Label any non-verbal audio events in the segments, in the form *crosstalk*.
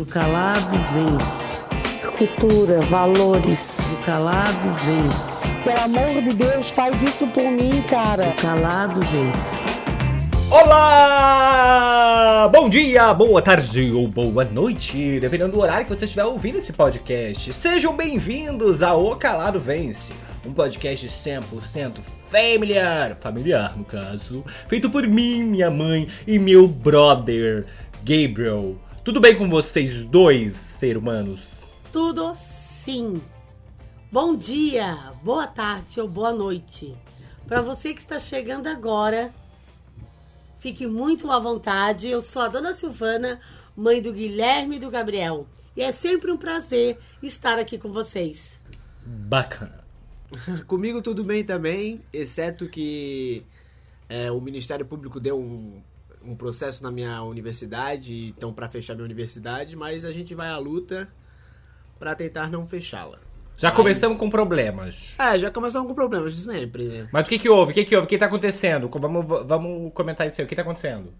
O calado vence. Cultura, valores. O calado vence. Pelo amor de Deus, faz isso por mim, cara. O calado vence. Olá! Bom dia, boa tarde ou boa noite, dependendo do horário que você estiver ouvindo esse podcast. Sejam bem-vindos ao O Calado Vence, um podcast 100% familiar, familiar no caso, feito por mim, minha mãe e meu brother, Gabriel. Tudo bem com vocês dois, ser humanos? Tudo sim. Bom dia, boa tarde ou boa noite. Para você que está chegando agora, fique muito à vontade. Eu sou a Dona Silvana, mãe do Guilherme e do Gabriel. E é sempre um prazer estar aqui com vocês. Bacana. *laughs* Comigo tudo bem também, exceto que é, o Ministério Público deu um, um processo na minha universidade, então para fechar minha universidade, mas a gente vai à luta para tentar não fechá-la. Já Mas- começamos com problemas. É, já começamos com problemas de sempre, né? Mas o que que houve? O que que houve? O que tá acontecendo? Vamos, vamos comentar isso aí. O que tá acontecendo?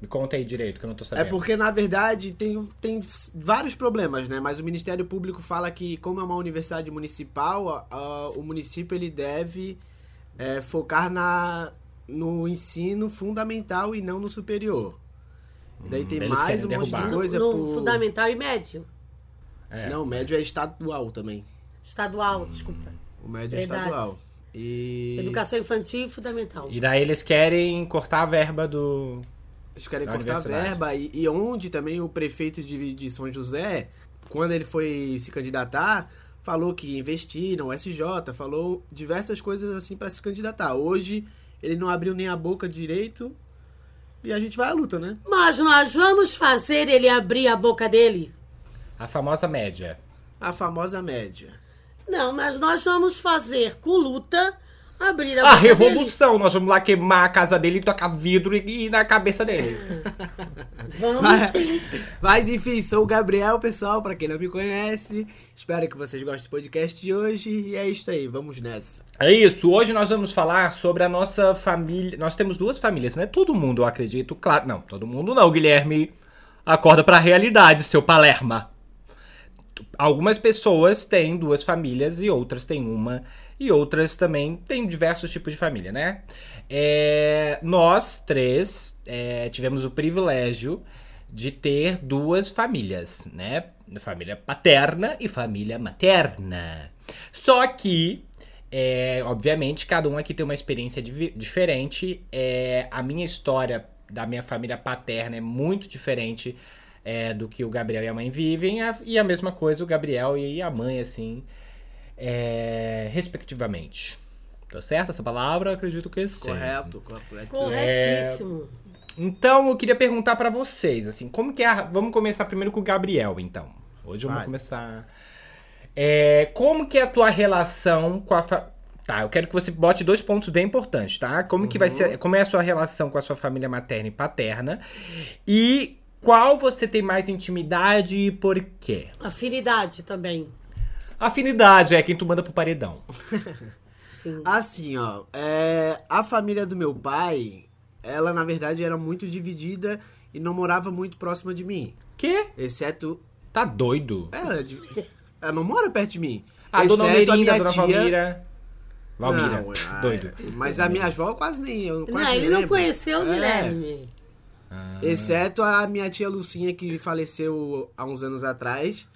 Me conta aí direito, que eu não tô É sabendo. porque, na verdade, tem, tem vários problemas, né? Mas o Ministério Público fala que, como é uma universidade municipal, a- a- o município ele deve é, focar na, no ensino fundamental e não no superior. E daí tem eles mais um monte derrubar. de No, coisa no por... fundamental e médio. É. Não, o médio é estadual também. Estadual, desculpa. O médio é Verdade. estadual. E Educação infantil e fundamental. E daí eles querem cortar a verba do. eles querem cortar a verba. E, e onde também o prefeito de, de São José, quando ele foi se candidatar, falou que investir na USJ, falou diversas coisas assim para se candidatar. Hoje ele não abriu nem a boca direito e a gente vai à luta, né? Mas nós vamos fazer ele abrir a boca dele? A famosa média. A famosa média. Não, mas nós vamos fazer com luta abrir a A boca dele. revolução! Nós vamos lá queimar a casa dele e tocar vidro e ir na cabeça dele. Vamos sim. Mas enfim, sou o Gabriel, pessoal, para quem não me conhece. Espero que vocês gostem do podcast de hoje e é isso aí, vamos nessa. É isso, hoje nós vamos falar sobre a nossa família. Nós temos duas famílias, né? Todo mundo, eu acredito, claro. Não, todo mundo não, Guilherme. Acorda pra realidade, seu Palerma. Algumas pessoas têm duas famílias e outras têm uma. E outras também têm diversos tipos de família, né? É, nós três é, tivemos o privilégio de ter duas famílias, né? Família paterna e família materna. Só que, é, obviamente, cada um aqui tem uma experiência diferente. É, a minha história da minha família paterna é muito diferente é, do que o Gabriel e a mãe vivem. a- E a mesma coisa o Gabriel e a mãe, assim, é, respectivamente. Tá certo essa palavra? Acredito que sim. Correto, correto. Corretíssimo. Então, eu queria perguntar pra vocês, assim, como que é a... Vamos começar primeiro com o Gabriel, então. Hoje vamos começar... É, como que é a tua relação com a... Fa... Tá, eu quero que você bote dois pontos bem importantes, tá? Como que vai ser... Como é a sua relação com a sua família materna e paterna? E qual você tem mais intimidade e por quê? Afinidade também. Afinidade é quem tu manda pro paredão. *laughs* Sim. Assim, ó, é, a família do meu pai, ela na verdade era muito dividida e não morava muito próxima de mim. Quê? Exceto. Tá doido? Ela, ela não mora perto de mim. A dona Exceto Almerinda, a minha dona tia- Valmira... Valmira, Não, ah, *laughs* doido. Mas a minha avó quase nem. Eu quase Não, ele não lembro. conheceu o É, Guilherme. Exceto a minha tia Lucinha, que faleceu há uns anos atrás,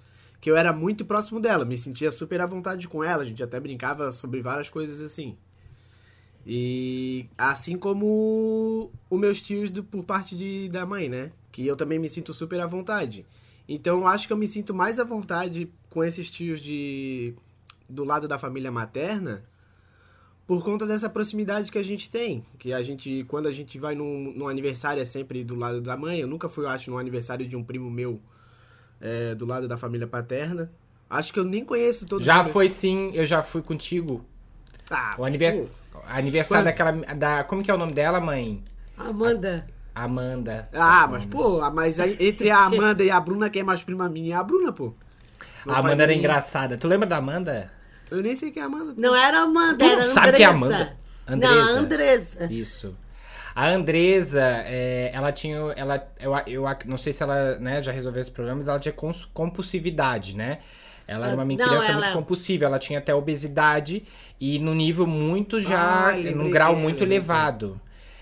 que eu era muito próximo dela, me sentia super à vontade com ela, a gente até brincava sobre várias coisas assim. E assim como os meus tios do- por parte de, da mãe, né? Que eu também me sinto super à vontade. Então eu acho que eu me sinto mais à vontade com esses tios de do lado da família materna por conta dessa proximidade que a gente tem. Que a gente, quando a gente vai num, num aniversário, é sempre do lado da mãe. Eu nunca fui, eu acho, num aniversário de um primo meu é, do lado da família paterna. Acho que eu nem conheço todos Já os- foi sim, eu já fui contigo. Ah, O anivers... pô. aniversário Quando? daquela. Da... Como que é o nome dela, mãe? Amanda. Amanda. Ah, mas pô, mas aí, entre a Amanda e a Bruna, quem é mais prima minha é a Bruna, pô. Não A Amanda era nem- engraçada. Tu lembra da Amanda? Eu nem sei quem é a Amanda. pô. Não era Amanda, Tu era não Andressa. sabe quem é Amanda? Não, Andresa. Andressa. Isso. A Andresa, é, ela tinha. Ela, eu, eu não sei se ela né, já resolveu esse problema, mas ela tinha compulsividade, né? Ela era uma Não, criança ela- muito compulsiva, ela tinha até obesidade e no nível muito já. Lembrei num grau dela, muito elevado.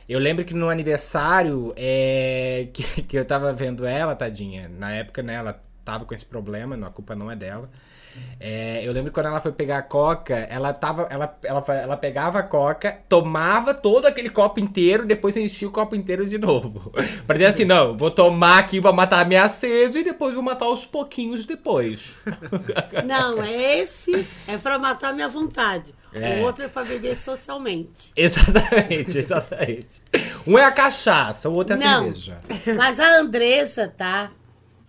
Eu lembro que no aniversário é, *laughs* que, que eu tava vendo ela, tadinha. Na época, né, ela tava com esse problema, a culpa não é dela. É, eu lembro que quando ela foi pegar a coca, ela tava. Ela, ela, ela pegava a coca, tomava todo aquele copo inteiro, depois enchia o copo inteiro de novo. *laughs* pra dizer assim, não, vou tomar aqui, vou matar a minha sede e depois vou matar aos pouquinhos depois. *laughs* Não, é esse é pra matar minha vontade. É. O outro é pra beber socialmente. *laughs* exatamente, exatamente. Um é a cachaça, o outro é a Não. cerveja. Mas a Andressa, tá?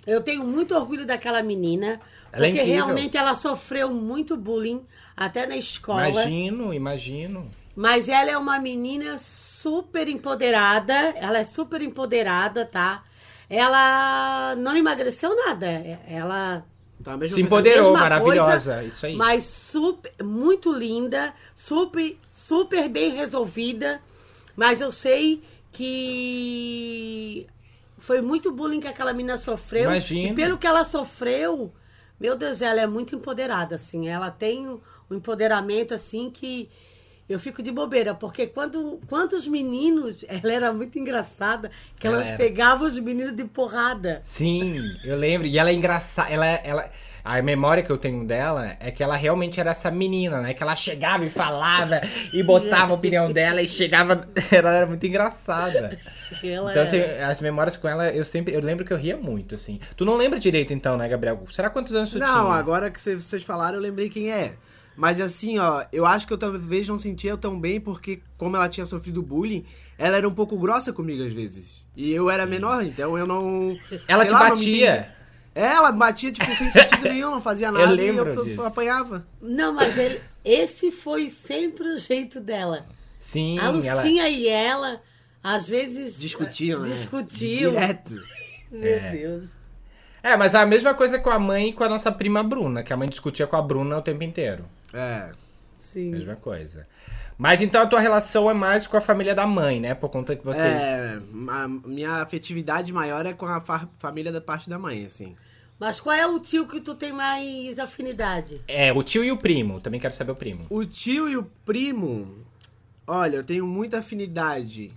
Eu tenho muito orgulho daquela menina. Ela é porque incrível. realmente ela sofreu muito bullying, até na escola. Imagino, imagino. Mas ela é uma menina super empoderada. Ela é super empoderada, tá? Ela não emagreceu nada. Ela Tá Se coisa. empoderou, mesma maravilhosa. coisa, isso aí. Mas super, muito linda, super, super bem resolvida. Mas eu sei que foi muito bullying que aquela menina sofreu. Imagino. E pelo que ela sofreu, meu Deus, ela é muito empoderada, assim. Ela tem um empoderamento, assim, que eu fico de bobeira. Porque quando, quantos meninos... *laughs* Ela era muito engraçada, que Ela elas era. pegavam os meninos de porrada. Sim, eu lembro. E ela é engraçada. Ela, ela, a memória que eu tenho dela é que ela realmente era essa menina, né? Que ela chegava e falava e botava a opinião dela e chegava. *laughs* Ela era muito engraçada. Ela Então as memórias com ela, eu sempre. Eu lembro que eu ria muito, assim. Tu não lembra direito, então, né, Gabriel? Será quantos anos tu tinha? Não, agora que vocês- falaram, eu lembrei quem é. Mas assim, ó, eu acho que eu talvez não sentia tão bem porque, como ela tinha sofrido bullying, ela era um pouco grossa comigo às vezes. E eu era menor, então eu não. Ela te lá, não batia. É, Ela batia, tipo, sem sentido nenhum, não fazia nada. lembro e eu, disso. apanhava. Não, mas ele, esse foi sempre o jeito dela. Sim, a ela. Lucinha e ela, às vezes. Discutiam, né? Discutiam. Direto. *laughs* Meu Deus. É, mas a mesma coisa com a mãe e com a nossa prima Bruna, que a mãe discutia com a Bruna o tempo inteiro. É. Sim. Mesma coisa. Mas então a tua relação é mais com a família da mãe, né? Por conta que vocês. É, a minha afetividade maior é com a fa- família da parte da mãe, assim. Mas qual é o tio que tu tem mais afinidade? É, o tio e o primo. Também quero saber o primo. O tio e o primo, olha, eu tenho muita afinidade.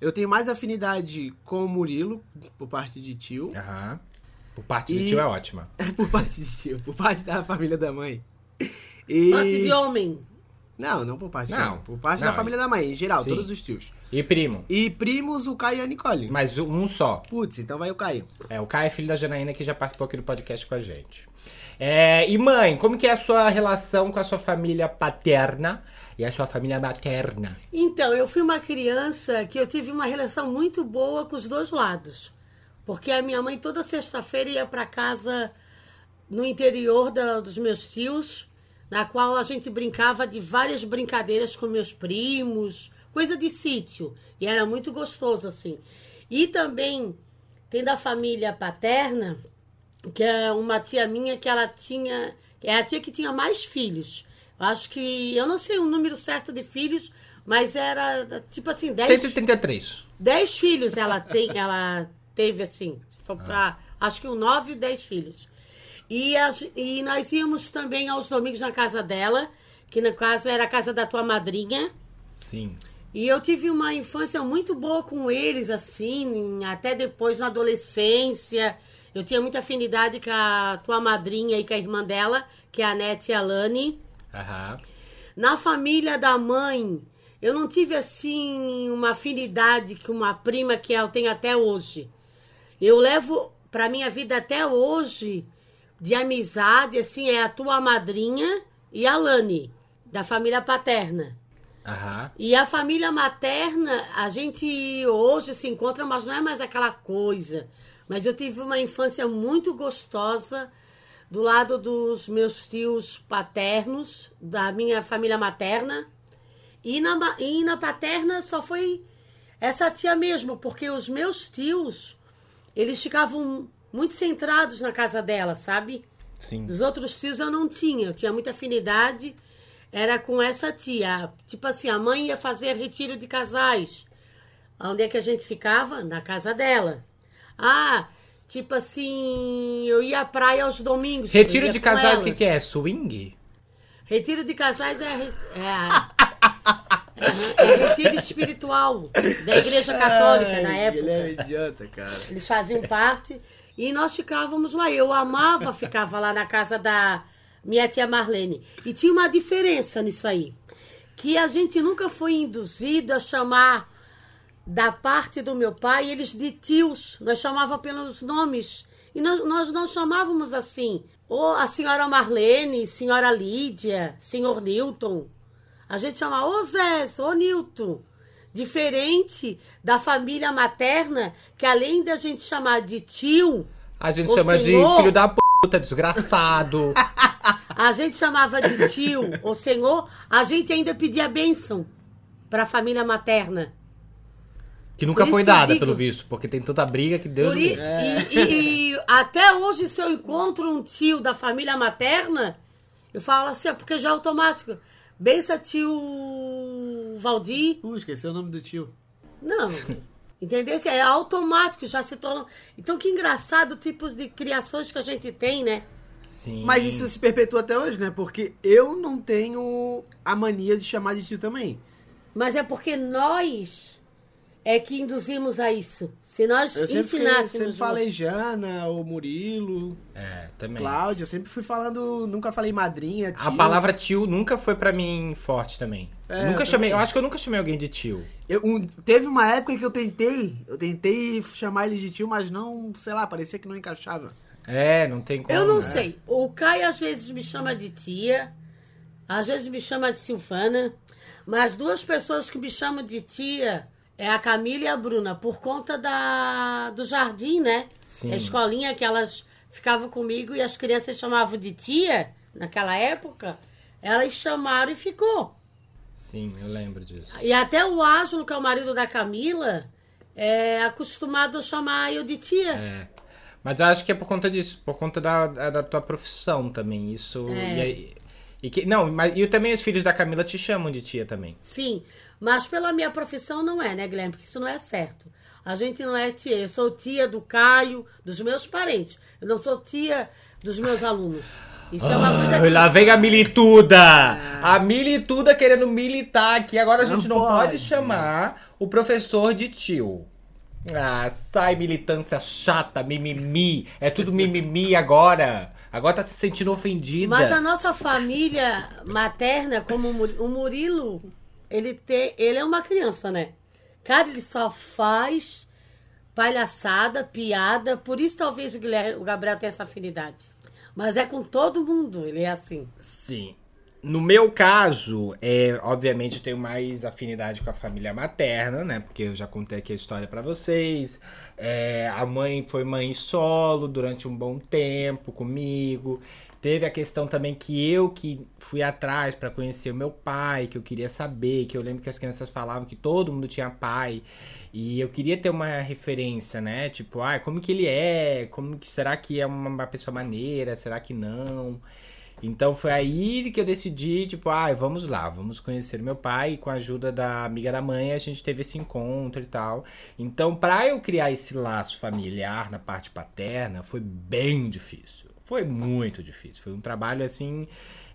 Eu tenho mais afinidade com o Murilo, por parte de tio. Aham. Por parte de E- tio é ótima. *laughs* por parte de tio, por parte da família da mãe. E... Parte de homem. Não, não por parte Não, não. Por parte não, da família da mãe, em geral, sim. todos os tios. E primo? E primos, o Caio e a Nicole. Mas um só. Putz, então vai o Caio. É, o Caio é filho da Janaína que já participou aqui do podcast com a gente. É, e mãe, como que é a sua relação com a sua família paterna e a sua família materna? Então, eu fui uma criança que eu tive uma relação muito boa com os dois lados. Porque a minha mãe toda sexta-feira ia para casa no interior da- dos meus tios, na qual a gente brincava de várias brincadeiras com meus primos, coisa de sítio. E era muito gostoso, assim. E também tem da família paterna, que é uma tia minha que ela tinha. É a tia que tinha mais filhos. Acho que. Eu não sei o número certo de filhos, mas era tipo assim, 10, 133. 10 filhos ela, tem, ela teve assim. For pra, acho que um 9 e 10 filhos. E, as- e nós íamos também aos domingos na casa dela, que no caso era a casa da tua madrinha. Sim. E eu tive uma infância muito boa com eles, assim, até depois na adolescência. Eu tinha muita afinidade com a tua madrinha e com a irmã dela, que é a Nete e a Lani. Aham. Na família da mãe, eu não tive, assim, uma afinidade com uma prima que eu tenho até hoje. Eu levo pra minha vida até hoje de amizade, assim, é a tua madrinha e a Lani, da família paterna. Aham. E a família materna, a gente hoje se encontra, mas não é mais aquela coisa. Mas eu tive uma infância muito gostosa do lado dos meus tios paternos, da minha família materna. E na, e na paterna só foi essa tia mesmo, porque os meus tios, eles ficavam muito centrados na casa dela, sabe? Sim. Dos outros tios eu não tinha, eu tinha muita afinidade, era com essa tia. Tipo assim, a mãe ia fazer retiro de casais. Onde é que a gente ficava? Na casa dela. Ah, tipo assim, eu ia à praia aos domingos. Retiro de casais, o que, que é? Swing? Retiro de casais é, é, é, é retiro espiritual da Igreja Católica na época. Ele é idiota, cara. Eles faziam parte e nós ficávamos lá. Eu amava ficar lá na casa da minha tia Marlene. E tinha uma diferença nisso aí. Que a gente nunca foi induzido a chamar da parte do meu pai eles de tios. Nós chamava pelos nomes. E nós, nós não chamávamos assim. Ou a senhora Marlene, senhora Lídia, senhor Newton. A gente chamava ô Zé, ô Newton. Diferente da família materna, que além da gente chamar de tio, A gente chama senhor. de filho da puta, desgraçado. *laughs* a gente chamava de tio ou senhor, a gente ainda pedia bênção para a família materna. Que nunca foi isso dada, digo- pelo visto, porque tem tanta briga que Deus Por me i- livre. e, e- e até hoje, se eu encontro um tio da família materna, eu falo assim, é porque já é automático. Bença tio Valdir. Uh, esqueci o nome do tio. Não. *laughs* Entendeu? É automático, já se torna. Então, que engraçado o tipo de criações que a gente tem, né? Sim. Mas isso se perpetua até hoje, né? Porque eu não tenho a mania de chamar de tio também. Mas é porque nós é que induzimos a isso. Se nós Eu sempre, fiquei- ensinássemos. sempre falei Jana, ou Murilo, É, também. Cláudia. Eu sempre fui falando, nunca falei madrinha, tio. A palavra tio nunca foi pra mim forte também. É, Eu nunca eu chamei, também. eu acho que eu nunca chamei alguém de tio. Eu- um- teve uma época que eu tentei, eu tentei chamar ele de tio, mas não, sei lá, parecia que não encaixava. É, não tem como. Eu não né? sei. O Caio às vezes me chama de tia, às vezes me chama de Silvana, mas duas pessoas que me chamam de tia é a Camila e a Bruna, por conta da, do jardim, né? Sim. A escolinha que elas ficavam comigo e as crianças chamavam de tia, naquela época, elas chamaram e ficou. Sim, eu lembro disso. E até o Ângelo, que é o marido da Camila, é acostumado a chamar eu de tia. É. Mas acho que é por conta disso, por conta da, da, da tua profissão também. Isso. É. E, aí- e que, não, mas e também os filhos da Camila te chamam de tia também. Sim, mas pela minha profissão não é, né, Guilherme? Porque isso não é certo. A gente não é tia. Eu sou tia do Caio, dos meus parentes. Eu não sou tia dos meus alunos. Isso é uma coisa Ai, que... lá vem a milituda! A milituda querendo militar aqui. Agora a gente não, Não pode. pode. chamar o professor de tio. Ah, sai militância chata, mimimi. É tudo mimimi agora. Agora tá se sentindo ofendida. Mas a nossa família materna, como o Murilo, ele, tem, ele é uma criança, né? Cara, ele só faz palhaçada, piada. Por isso talvez o, o Gabriel tenha essa afinidade. Mas é com todo mundo, ele é assim. Sim. No meu caso, é, obviamente eu tenho mais afinidade com a família materna, né? Porque eu já contei aqui a história pra vocês. É, a mãe foi mãe solo durante um bom tempo comigo. Teve a questão também que eu que fui atrás pra conhecer o meu pai, que eu queria saber, que eu lembro que as crianças falavam que todo mundo tinha pai. E eu queria ter uma referência, né? Tipo, ah, como que ele é? Como que será que é uma pessoa maneira? Será que não? Então foi aí que eu decidi, tipo, ah, vamos lá, vamos conhecer meu pai. E com a ajuda da amiga da mãe, a gente teve esse encontro e tal. Então, pra eu criar esse laço familiar na parte paterna, foi bem difícil. Foi muito difícil. Foi um trabalho, assim,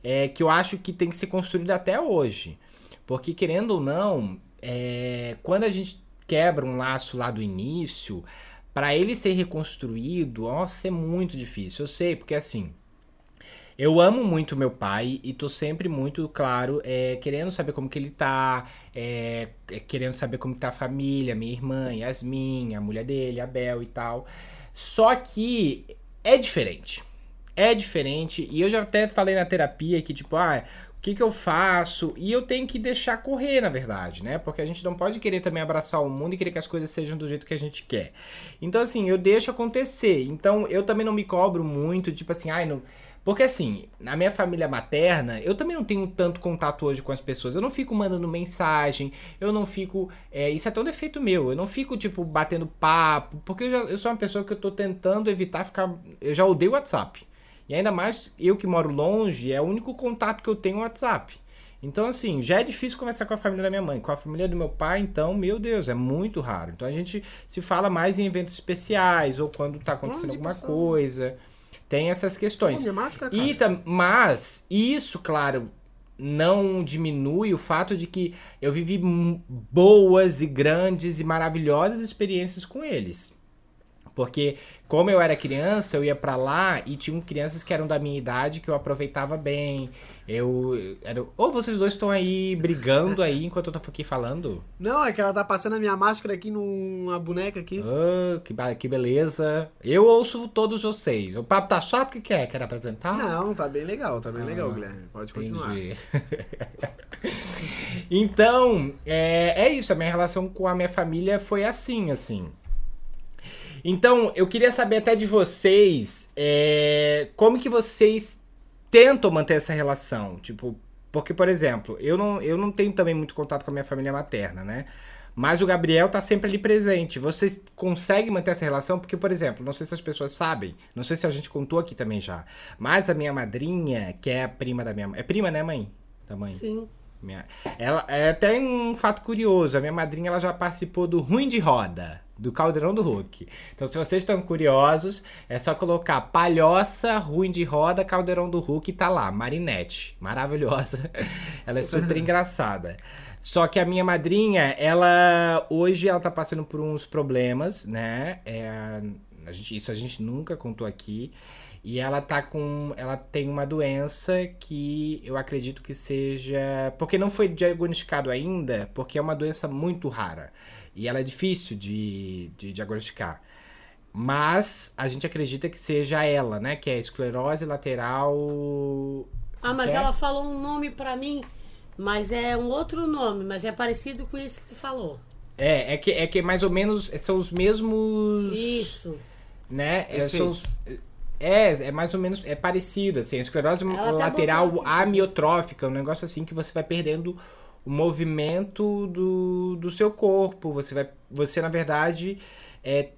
é, que eu acho que tem que ser construído até hoje. Porque, querendo ou não, é, quando a gente quebra um laço lá do início, pra ele ser reconstruído, nossa, é muito difícil. Eu sei, porque assim. Eu amo muito meu pai e tô sempre muito, claro, é, querendo saber como que ele tá, é, é, querendo saber como que tá a família, minha irmã, Yasmin, a mulher dele, a Bel e tal. Só que é diferente. É diferente e eu já até falei na terapia que, tipo, ah, o que que eu faço? E eu tenho que deixar correr, na verdade, né? Porque a gente não pode querer também abraçar o mundo e querer que as coisas sejam do jeito que a gente quer. Então, assim, eu deixo acontecer. Então, eu também não me cobro muito, tipo assim, ai, não... Porque assim, na minha família materna, eu também não tenho tanto contato hoje com as pessoas. Eu não fico mandando mensagem, eu não fico. é, isso é tão defeito meu. Eu não fico, tipo, batendo papo. Porque eu, já, eu sou uma pessoa que eu tô tentando evitar ficar. Eu já odeio WhatsApp. E ainda mais eu que moro longe, é o único contato que eu tenho no WhatsApp. Então, assim, já é difícil conversar com a família da minha mãe. Com a família do meu pai, então, meu Deus, é muito raro. Então a gente se fala mais em eventos especiais ou quando tá acontecendo Onde alguma passou? coisa. Tem essas questões. Pô, máscara, E mas isso, claro, não diminui o fato de que eu vivi boas e grandes e maravilhosas experiências com eles. Porque como eu era criança, eu ia pra lá e tinham crianças que eram da minha idade que eu aproveitava bem. Eu era, ou vocês dois estão aí brigando aí enquanto eu tô aqui falando. Não, é que ela tá passando a minha máscara aqui numa boneca aqui. Ah, que, que beleza. Eu ouço todos vocês. O papo tá chato, o que, que é? Quer apresentar? Não, tá bem legal, tá bem Ah, legal, Guilherme. Pode continuar. Entendi. *laughs* então, é, é isso. A minha relação com a minha família foi assim, assim. Então, eu queria saber até de vocês é, como que vocês tentam manter essa relação. Tipo, porque, por exemplo, eu não, eu não tenho também muito contato com a minha família materna, né? Mas o Gabriel tá sempre ali presente. Vocês conseguem manter essa relação? Porque, por exemplo, não sei se as pessoas sabem, não sei se a gente contou aqui também já, mas a minha madrinha, que é a prima da minha mãe. É prima, né, mãe? Da mãe. Sim. Minha, ela é até um fato curioso. A minha madrinha ela já participou do Ruim de Roda, do Caldeirão do Hulk. Então, se vocês estão curiosos, é só colocar Palhoça, Ruim de Roda, Caldeirão do Hulk e tá lá, Marinette. Maravilhosa. *laughs* Ela é super engraçada. Só que a minha madrinha, ela hoje ela tá passando por uns problemas, né? É, a gente- isso a gente nunca contou aqui. E ela tá com. Ela tem uma doença que eu acredito que seja. Porque não foi diagnosticado ainda, porque é uma doença muito rara. E ela é difícil de, de diagnosticar. Mas a gente acredita que seja ela, né? Que é esclerose lateral. Ah, mas Quer? ela falou um nome pra mim, mas é um outro nome, mas é parecido com isso que tu falou. É, é que, é que mais ou menos são os mesmos. Isso. né? É, são os- é, é mais ou menos, é parecido, assim, a esclerose Ela tá lateral botando- amiotrófica, um negócio assim que você vai perdendo o movimento do, do seu corpo, você vai, você na verdade, é,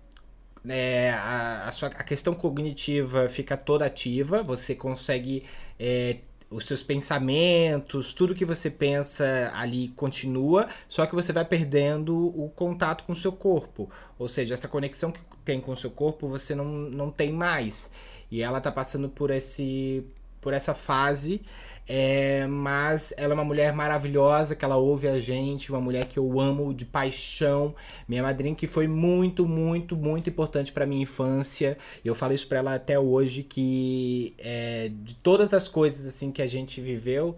é, a, a sua, a questão cognitiva fica toda ativa, você consegue, é, os seus pensamentos, tudo que você pensa ali continua, só que você vai perdendo o contato com o seu corpo. Ou seja, essa conexão que tem com o seu corpo você não, não tem mais. E ela tá passando por esse por essa fase, é, mas ela é uma mulher maravilhosa, que ela ouve a gente, uma mulher que eu amo de paixão, minha madrinha que foi muito, muito, muito importante pra minha infância. Eu falo isso pra ela até hoje que é, de todas as coisas assim que a gente viveu,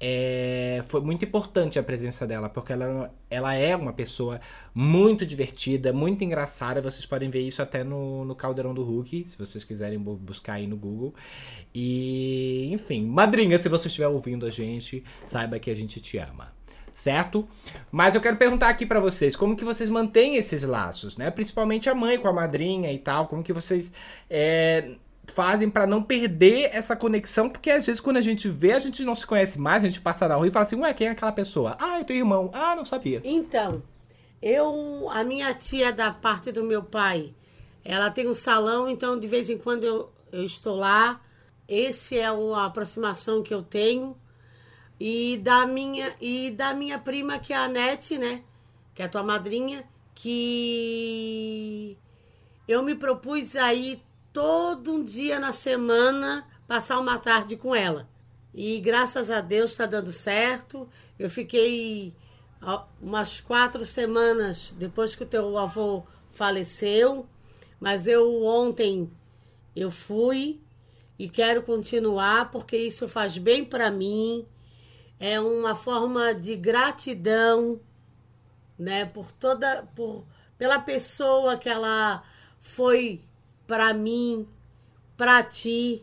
é, foi muito importante a presença dela, porque ela, ela é uma pessoa muito divertida, muito engraçada. Vocês podem ver isso até no, no Caldeirão do Hulk, se vocês quiserem bu- buscar aí no Google. E, enfim, madrinha, se você estiver ouvindo a gente, saiba que a gente te ama. Certo? Mas eu quero perguntar aqui pra vocês, como que vocês mantêm esses laços, né? Principalmente a mãe com a madrinha e tal, como que vocês é, fazem pra não perder essa conexão, porque às vezes quando a gente vê, a gente não se conhece mais, a gente passa na rua e fala assim, ué, quem é aquela pessoa? Ah, é teu irmão. Ah, não sabia. Então, eu, a minha tia da parte do meu pai, ela tem um salão, então de vez em quando eu, eu estou lá. Esse é o- a aproximação que eu tenho. E da minha e da minha prima que é a Nete, né? Que é a tua madrinha, que eu me propus aí todo um dia na semana passar uma tarde com ela. E graças a Deus está dando certo. Eu fiquei umas quatro semanas depois que o teu avô faleceu, mas eu ontem eu fui e quero continuar porque isso faz bem para mim. É uma forma de gratidão, né, por toda por pela pessoa que ela foi para mim, para ti.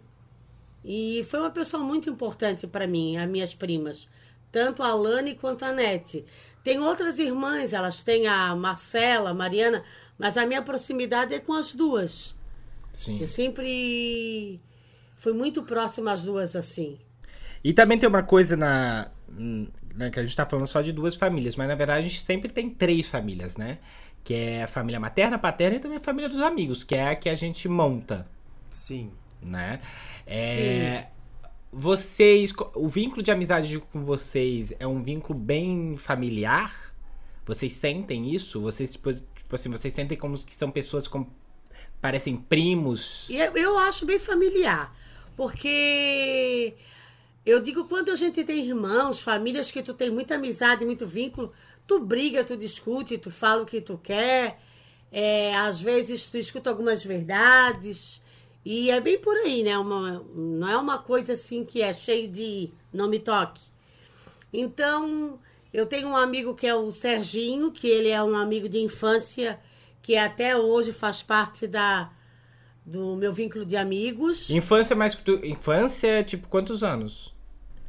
E foi uma pessoa muito importante para mim, as minhas primas, tanto a Lani quanto a Nete. Tem outras irmãs, elas têm a Marcela, a Mariana, mas a minha proximidade é com as duas. Sim. Eu sempre fui muito próxima às duas assim. E também tem uma coisa na. né, que a gente tá falando só de duas famílias, mas na verdade a gente sempre tem três famílias, né? Que é a família materna, paterna e também a família dos amigos, que é a que a gente monta, Sim. né? É, vocês. O vínculo de amizade com vocês é um vínculo bem familiar? Vocês sentem isso? Vocês, tipo, tipo assim, vocês sentem como que são pessoas como. parecem primos? Eu, eu acho bem familiar. Porque eu digo, quando a gente tem irmãos, famílias que tu tem muita amizade, muito vínculo, tu briga, tu discute, tu fala o que tu quer. É, às vezes tu escuta algumas verdades. E é bem por aí, né? Uma, não é uma coisa assim que é cheio de não me toque. Então, eu tenho um amigo que é o Serginho, que ele é um amigo de infância, que até hoje faz parte da, do meu vínculo de amigos. Infância mais que tu. Infância, tipo, quantos anos?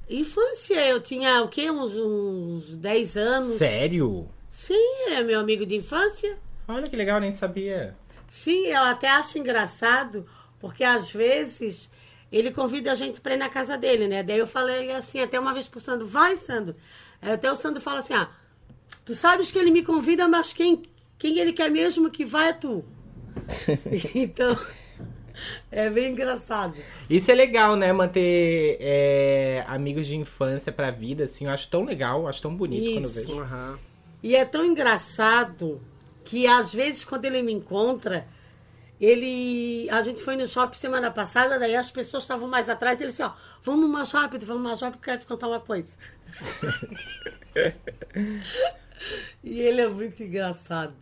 Infância, eu tinha o quê? Uns, uns 10 anos. Sério? Sim, ele é meu amigo de infância. Olha que legal, nem sabia. Sim, eu até acho engraçado, porque às vezes ele convida a gente pra ir na casa dele, né? Daí eu falei assim, até uma vez pro Sandro, vai, Sandro. Aí Até o Sandro fala assim, ah, tu sabes que ele me convida, mas quem, quem ele quer mesmo que vai é tu. *laughs* então, é bem engraçado. Isso é legal, né? Manter é, amigos de infância pra vida, assim. Eu acho tão legal, acho tão bonito quando eu Isso. vejo. Aham. E é tão engraçado que às vezes quando ele me encontra, ele. A gente foi no shopping semana passada, daí as pessoas estavam mais atrás, ele disse, ó, vamos mais rápido, vamos mais rápido, porque eu quero te contar uma coisa. *laughs* e ele é muito engraçado.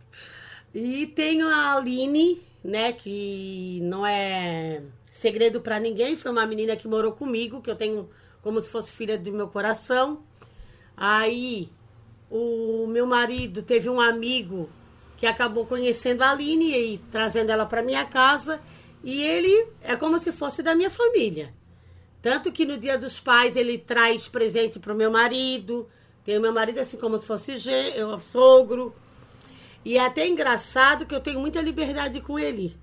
E tenho a Aline, né, que não é segredo pra ninguém, foi uma menina que morou comigo, que eu tenho como se fosse filha do meu coração. Aí o meu marido teve um amigo que acabou conhecendo a Aline e trazendo ela para minha casa. E ele é como se fosse da minha família. Tanto que no dia dos pais ele traz presente para o meu marido. Tem o meu marido assim como se fosse eu, sogro. E é até engraçado que eu tenho muita liberdade com ele.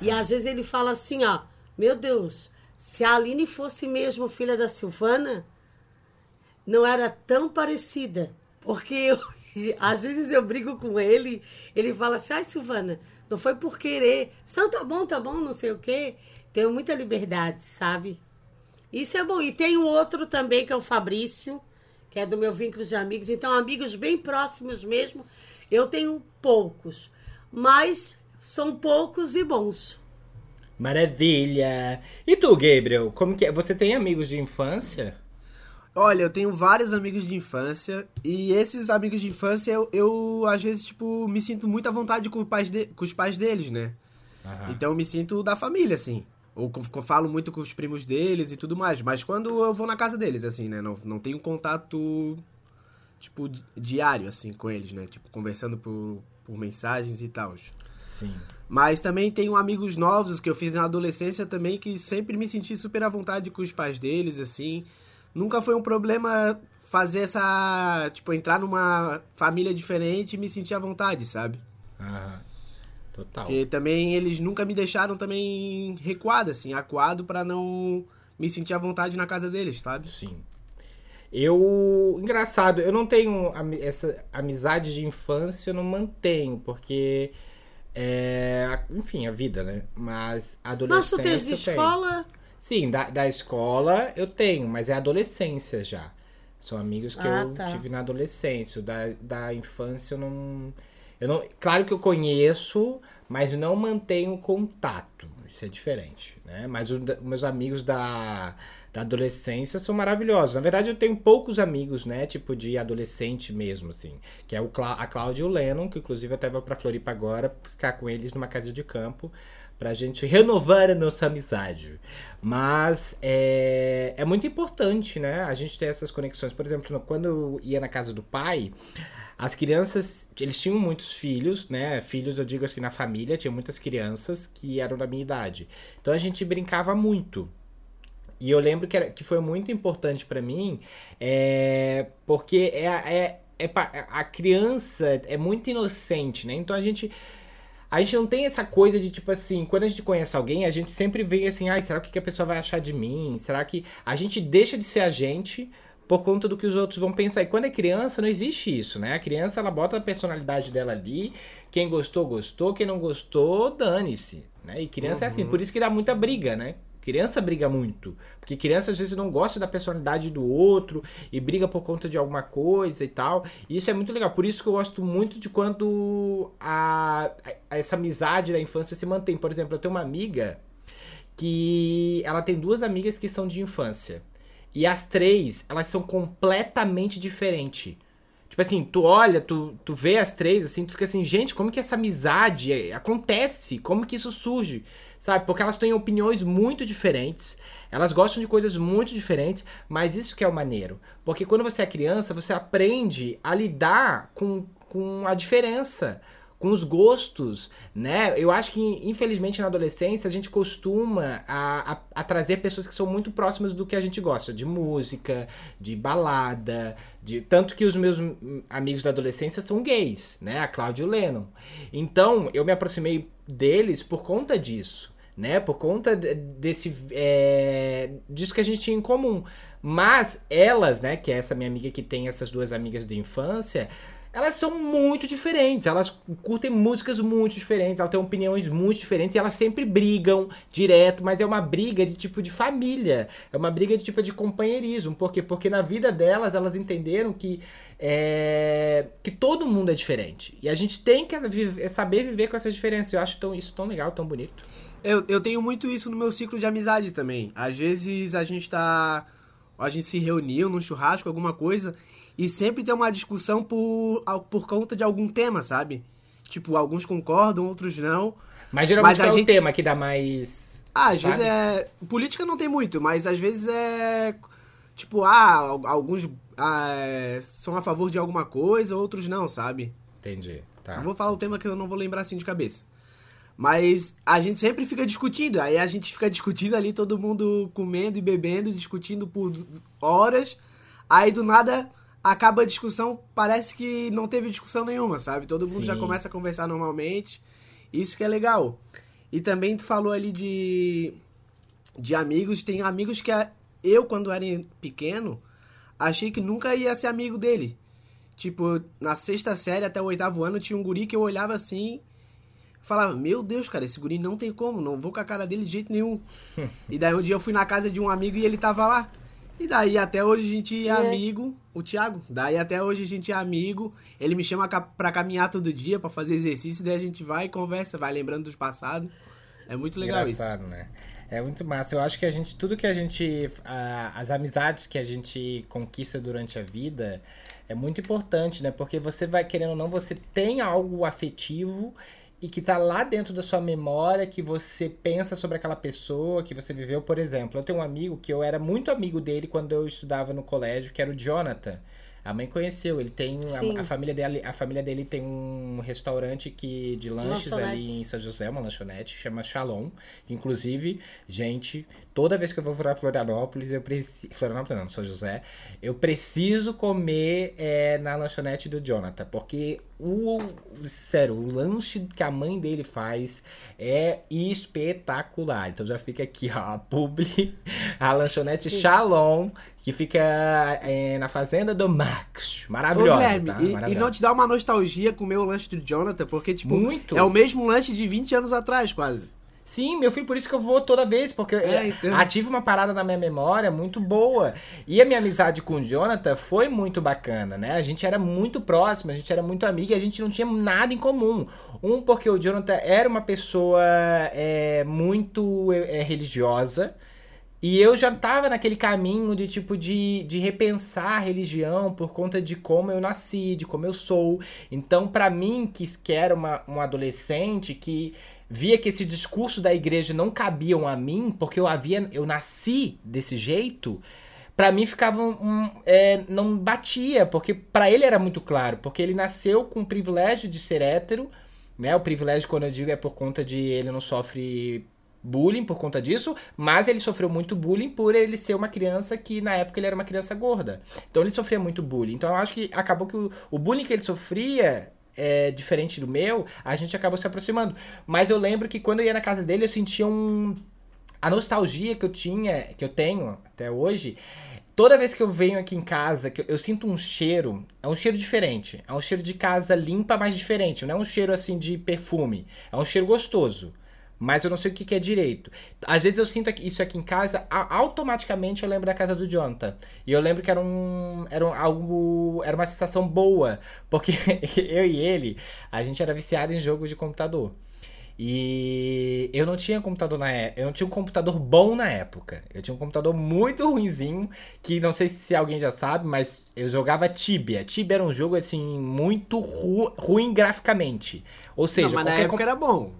E às vezes ele fala assim, ó, meu Deus, se a Aline fosse mesmo filha da Silvana, não era tão parecida. Porque eu, *laughs* às vezes eu brigo com ele, ele fala assim, ai Silvana, não foi por querer. Então tá bom, tá bom, não sei o quê. Tenho muita liberdade, sabe? Isso é bom. E tem um outro também, que é o Fabrício, que é do meu vínculo de amigos. Então, amigos bem próximos mesmo. Eu tenho poucos, mas são poucos e bons. Maravilha! E tu, Gabriel? Como que é? Você tem amigos de infância? Olha, eu tenho vários amigos de infância e esses amigos de infância eu, eu, às vezes, tipo, me sinto muito à vontade com, os pais de- com os pais deles, né? Aham. Então eu me sinto da família, assim. Ou co- falo muito com os primos deles e tudo mais. Mas quando eu vou na casa deles, assim, né? Não, não tenho contato, tipo, di- diário, assim, com eles, né? Tipo, conversando por, por mensagens e tal. Sim. Mas também tenho amigos novos que eu fiz na adolescência também que sempre me senti super à vontade com os pais deles, assim. Nunca foi um problema fazer essa. Tipo, entrar numa família diferente e me sentir à vontade, sabe? Aham. Total. Porque também eles nunca me deixaram também recuado, assim, acuado pra não me sentir à vontade na casa deles, sabe? Sim. Eu. Engraçado, eu não tenho essa amizade de infância, eu não mantenho, porque. É, enfim, a vida, né? Mas a Mas tu adolescência. tens eu tenho. escola? Sim, da, da escola eu tenho, mas é adolescência já. São amigos que Ah, eu tá. tive na adolescência. Da, da infância eu não, eu não. Claro que eu conheço, mas não mantenho contato. Isso é diferente, né? Mas o da- meus amigos da, da adolescência são maravilhosos. Na verdade, eu tenho poucos amigos, né? Tipo de adolescente mesmo, assim. Que é o Clá- a Cláudia e o Lennon, que inclusive até vou pra Floripa agora, ficar com eles numa casa de campo pra gente renovar a nossa amizade. Mas é, é muito importante, né? A gente ter essas conexões. Por exemplo, quando eu ia na casa do pai, as crianças, eles tinham muitos filhos, né? Filhos, eu digo assim, na família, tinha muitas crianças que eram da minha idade. Então a gente brincava muito. E eu lembro que, era, que foi muito importante pra mim, é, porque é, é, é a criança é muito inocente, né? Então a gente a gente não tem essa coisa de tipo assim, quando a gente conhece alguém, a gente sempre vem assim, ai, será o que a pessoa vai achar de mim? Será que a gente deixa de ser a gente por conta do que os outros vão pensar? E quando é criança, não existe isso, né? A criança, ela bota a personalidade dela ali, quem gostou, gostou, quem não gostou, dane-se, né? E criança é assim, por isso que dá muita briga, né? Criança briga muito. Porque criança às vezes não gosta da personalidade do outro e briga por conta de alguma coisa e tal. E isso é muito legal. Por isso que eu gosto muito de quando a, a- essa amizade da infância se mantém. Por exemplo, eu tenho uma amiga que ela tem duas amigas que são de infância. E as três, elas são completamente diferentes. Tipo assim, tu olha, tu, tu vê as três, assim, tu fica assim, gente, como que essa amizade é- acontece? Como que isso surge? Sabe? Porque elas têm opiniões muito diferentes, elas gostam de coisas muito diferentes, mas isso que é o maneiro. Porque quando você é criança, você aprende a lidar com, com a diferença com os gostos, né? Eu acho que, infelizmente, na adolescência, a gente costuma a, a, a trazer pessoas que são muito próximas do que a gente gosta, de música, de balada, de tanto que os meus amigos da adolescência são gays, né? A Cláudia e o Lennon. Então, eu me aproximei deles por conta disso, né? Por conta de- desse é, disso que a gente tinha em comum. Mas elas, né, que é essa minha amiga que tem essas duas amigas de infância, elas são muito diferentes, elas curtem músicas muito diferentes, elas têm opiniões muito diferentes e elas sempre brigam direto, mas é uma briga de tipo de família, é uma briga de tipo de companheirismo, por quê? Porque na vida delas elas entenderam que é, que todo mundo é diferente e a gente tem que viver- saber viver com essas diferenças. Eu acho tão, isso tão legal, tão bonito. Eu, eu tenho muito isso no meu ciclo de amizade também. Às vezes a gente tá. A gente se reuniu num churrasco, alguma coisa, e sempre tem uma discussão por, por conta de algum tema, sabe? Tipo, alguns concordam, outros não. Mas geralmente Mas é o gente- tema que dá mais. Ah, às sabe? vezes é. Política não tem muito, mas às vezes é. Tipo, ah, al- alguns ah, é, são a favor de alguma coisa, outros não, sabe? Entendi. Tá. Não vou falar o tema que eu não vou lembrar assim de cabeça. Mas a gente sempre fica discutindo. Aí a gente fica discutindo ali, todo mundo comendo e bebendo, discutindo por horas. Aí do nada acaba a discussão, parece que não teve discussão nenhuma, sabe? Todo mundo já Sim. começa a conversar normalmente. Isso que é legal. E também tu falou ali de, de amigos. Tem amigos que eu, quando era pequeno, achei que nunca ia ser amigo dele. Tipo, na sexta série até o oitavo ano tinha um guri que eu olhava assim. Falava, meu Deus, cara, esse guri não tem como, não vou com a cara dele de jeito nenhum. *laughs* e daí um dia eu fui na casa de um amigo e ele tava lá. E daí até hoje a gente é amigo, o Thiago. Daí até hoje a gente é amigo. Ele me chama pra caminhar todo dia, pra fazer exercício, daí a gente vai e conversa, vai lembrando dos passados. É muito legal isso. Engraçado, né? É muito massa. Eu acho que a gente, tudo que a gente, a- as amizades que a gente conquista durante a vida é muito importante, né? Porque você vai querendo ou não, você tem algo afetivo e que tá lá dentro da sua memória, que você pensa sobre aquela pessoa que você viveu, por exemplo. Eu tenho um amigo que eu era muito amigo dele quando eu estudava no colégio, que era o Jonathan. A mãe conheceu, ele tem Sim. a, a família dele, a família dele tem um restaurante que de lanches ali Lanchonete. em São José, uma lanchonete, chama Shalom. Que, inclusive, gente, toda vez que eu vou pra Florianópolis, eu preciso. Florianópolis não, São José, eu preciso comer é, na lanchonete do Jonathan. Porque o. Sério, o lanche que a mãe dele faz é espetacular. Então já fica aqui, ó, a *laughs* publi, a lanchonete Shalom, que fica é, na fazenda do Max. Ô, Maravilhosa, Guilherme, tá? e- e, Maravilhosa. não te dá uma nostalgia comer o lanche do Jonathan? Porque, tipo, Muito. é o mesmo lanche de 20 anos atrás, quase. Sim, meu filho, por isso que eu vou toda vez, porque É, é, ativa uma parada na minha memória muito boa. E a minha amizade com o Jonathan foi muito bacana, né? A gente era muito próximo, a gente era muito amigo e a gente não tinha nada em comum. Um, porque o Jonathan era uma pessoa é, muito é, religiosa. E eu já tava naquele caminho de tipo de, de repensar a religião por conta de como eu nasci, de como eu sou. Então, pra mim, que, que era uma, um adolescente que via que esse discurso da igreja não cabiam a mim, porque eu havia eu nasci desse jeito, pra mim ficava um, um, é, não batia, porque pra ele era muito claro, porque ele nasceu com o privilégio de ser hétero, né? O privilégio quando eu digo é por conta de ele não sofre bullying por conta disso, mas ele sofreu muito bullying por ele ser uma criança que na época ele era uma criança gorda. Então ele sofria muito bullying. Então eu acho que acabou que o, o bullying que ele sofria é diferente do meu, a gente acabou se aproximando. Mas eu lembro que quando eu ia na casa dele, eu sentia um a nostalgia que eu tinha, que eu tenho até hoje, toda vez que eu venho aqui em casa, que eu, eu sinto um cheiro, é um cheiro diferente. É um cheiro de casa limpa, mas diferente. Não é um cheiro assim de perfume. É um cheiro gostoso. Mas eu não sei o que, que é direito. Às vezes eu sinto isso aqui em casa, automaticamente eu lembro da casa do Jonathan. E eu lembro que era um. Era um, algo. Era uma sensação boa. Porque *laughs* eu e ele, a gente era viciado em jogos de computador. E eu não tinha computador na época. Eu não tinha um computador bom na época. Eu tinha um computador muito ruinzinho, que não sei se alguém já sabe, mas eu jogava Tibia. Tibia era um jogo assim muito ru- ruim graficamente. Ou seja, não, mas na qualquer época era bom.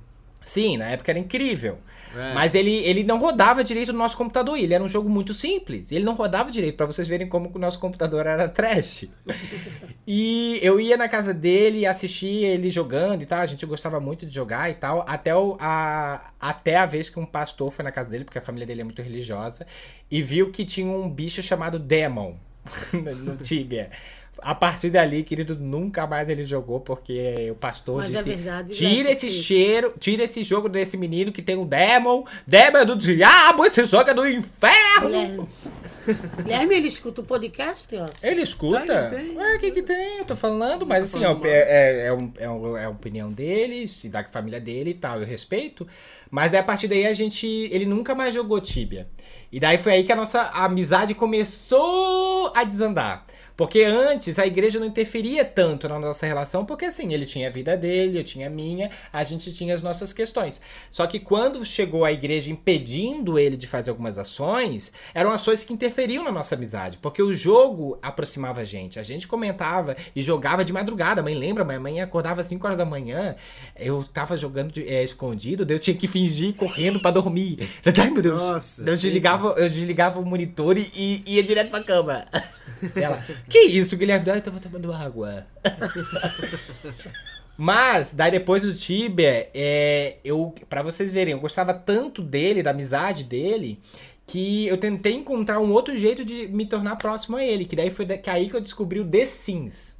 Sim, na época era incrível. É. Mas ele, ele não rodava direito no nosso computador. Ele era um jogo muito simples. Ele não rodava direito, pra vocês verem como o nosso computador era trash. *laughs* e eu ia na casa dele, assistia ele jogando e tal. A gente gostava muito de jogar e tal. Até, o, a, até a vez que um pastor foi na casa dele, porque a família dele é muito religiosa, e viu que tinha um bicho chamado Demon *laughs* no Tibia. A partir dali, querido, nunca mais ele jogou, porque o pastor Mas é disse: verdade, tira é esse cheiro, tira esse jogo desse menino que tem um demon, demon é do diabo, esse jogo é do inferno. Guilherme. Guilherme, ele escuta o podcast, ó. Ele escuta? Tem, tem. Ué, o que que tem? Eu tô falando, mas assim, falando é, é, é, um- é, um- é a opinião dele, se da família dele e tal, eu respeito. Mas daí a partir daí a gente. Ele nunca mais jogou Tibia. E daí foi aí que a nossa amizade começou a desandar. Porque antes a igreja não interferia tanto na nossa relação, porque assim, ele tinha a vida dele, eu tinha a minha, a gente tinha as nossas questões. Só que quando chegou a igreja impedindo ele de fazer algumas ações, eram ações que interferiam na nossa amizade, porque o jogo aproximava a gente. A gente comentava e jogava de madrugada. Mãe, lembra? Minha mãe acordava às 5 horas da manhã, eu tava jogando de- é, escondido, daí eu tinha que fingir correndo pra dormir. *laughs* Ai, meu Deus. Nossa, eu desligava, eu desligava o monitor e, e ia direto pra cama. *laughs* Ela, que isso, Guilherme? Ai, eu tava tomando água. *laughs* Mas, daí depois do Tibia, é, eu, pra vocês verem, eu gostava tanto dele, da amizade dele, que eu tentei encontrar um outro jeito de me tornar próximo a ele. Que daí foi que aí que eu descobri o The Sims,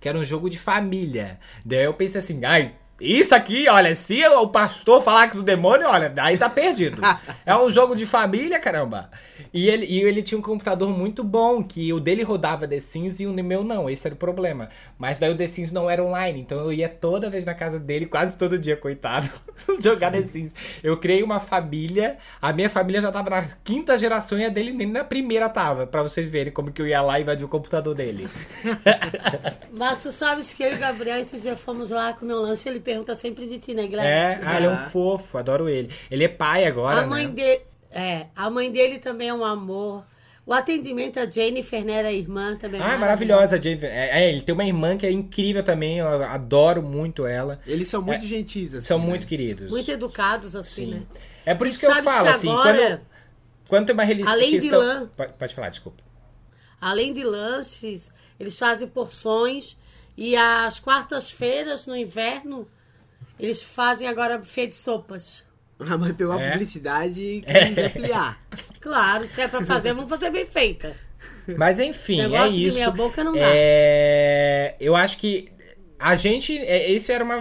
que era um jogo de família. Daí eu pensei assim, ai, isso aqui, olha, se o pastor falar que do demônio, olha, daí tá perdido. *laughs* é um jogo de família, caramba. E ele, e ele tinha um computador muito bom, que o dele rodava The Sims e o meu não, esse era o problema. Mas daí o The Sims não era online, então eu ia toda vez na casa dele, quase todo dia, coitado, *laughs* jogar The Sims. Eu criei uma família, a minha família já tava na quinta geração e a dele nem na primeira tava, pra vocês verem como que eu ia lá e invadir o computador dele. *laughs* Mas tu sabes que eu e o Gabriel, esses dias fomos lá comer um lanche, ele pergunta sempre de ti, né, Guilherme? É, ah, ele é um fofo, adoro ele. Ele é pai agora, A mãe né? dele. É, a mãe dele também é um amor. O atendimento a Jennifer, né, era a irmã também. Ah, maravilhosa, Jane. É, é, ele tem uma irmã que é incrível também, eu adoro muito ela. Eles são muito gentis, assim. São né? muito queridos. Muito educados, assim, Sim. né? É por isso E que eu falo, que assim, agora- quando, quando tem uma religião. Além de questão... lã- Pode, pode falar, desculpa. Além de lanches, eles fazem porções. E às quartas-feiras, no inverno, eles fazem agora buffet de sopas. A mãe pegou É. a publicidade e quis ampliar. *laughs* Claro, se é pra fazer, vamos fazer bem feita. Mas enfim, é isso. meia boca não dá. É, Eu acho que a gente. é, Esse era uma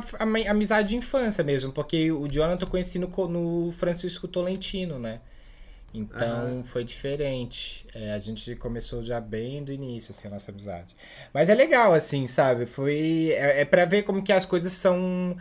amizade de infância mesmo, porque o Jonathan eu conheci no, no Francisco Tolentino, né? Então foi diferente. É, a gente começou já bem do início, assim, a nossa amizade. Mas é legal, assim, sabe? Foi. É, é para ver como que as coisas são.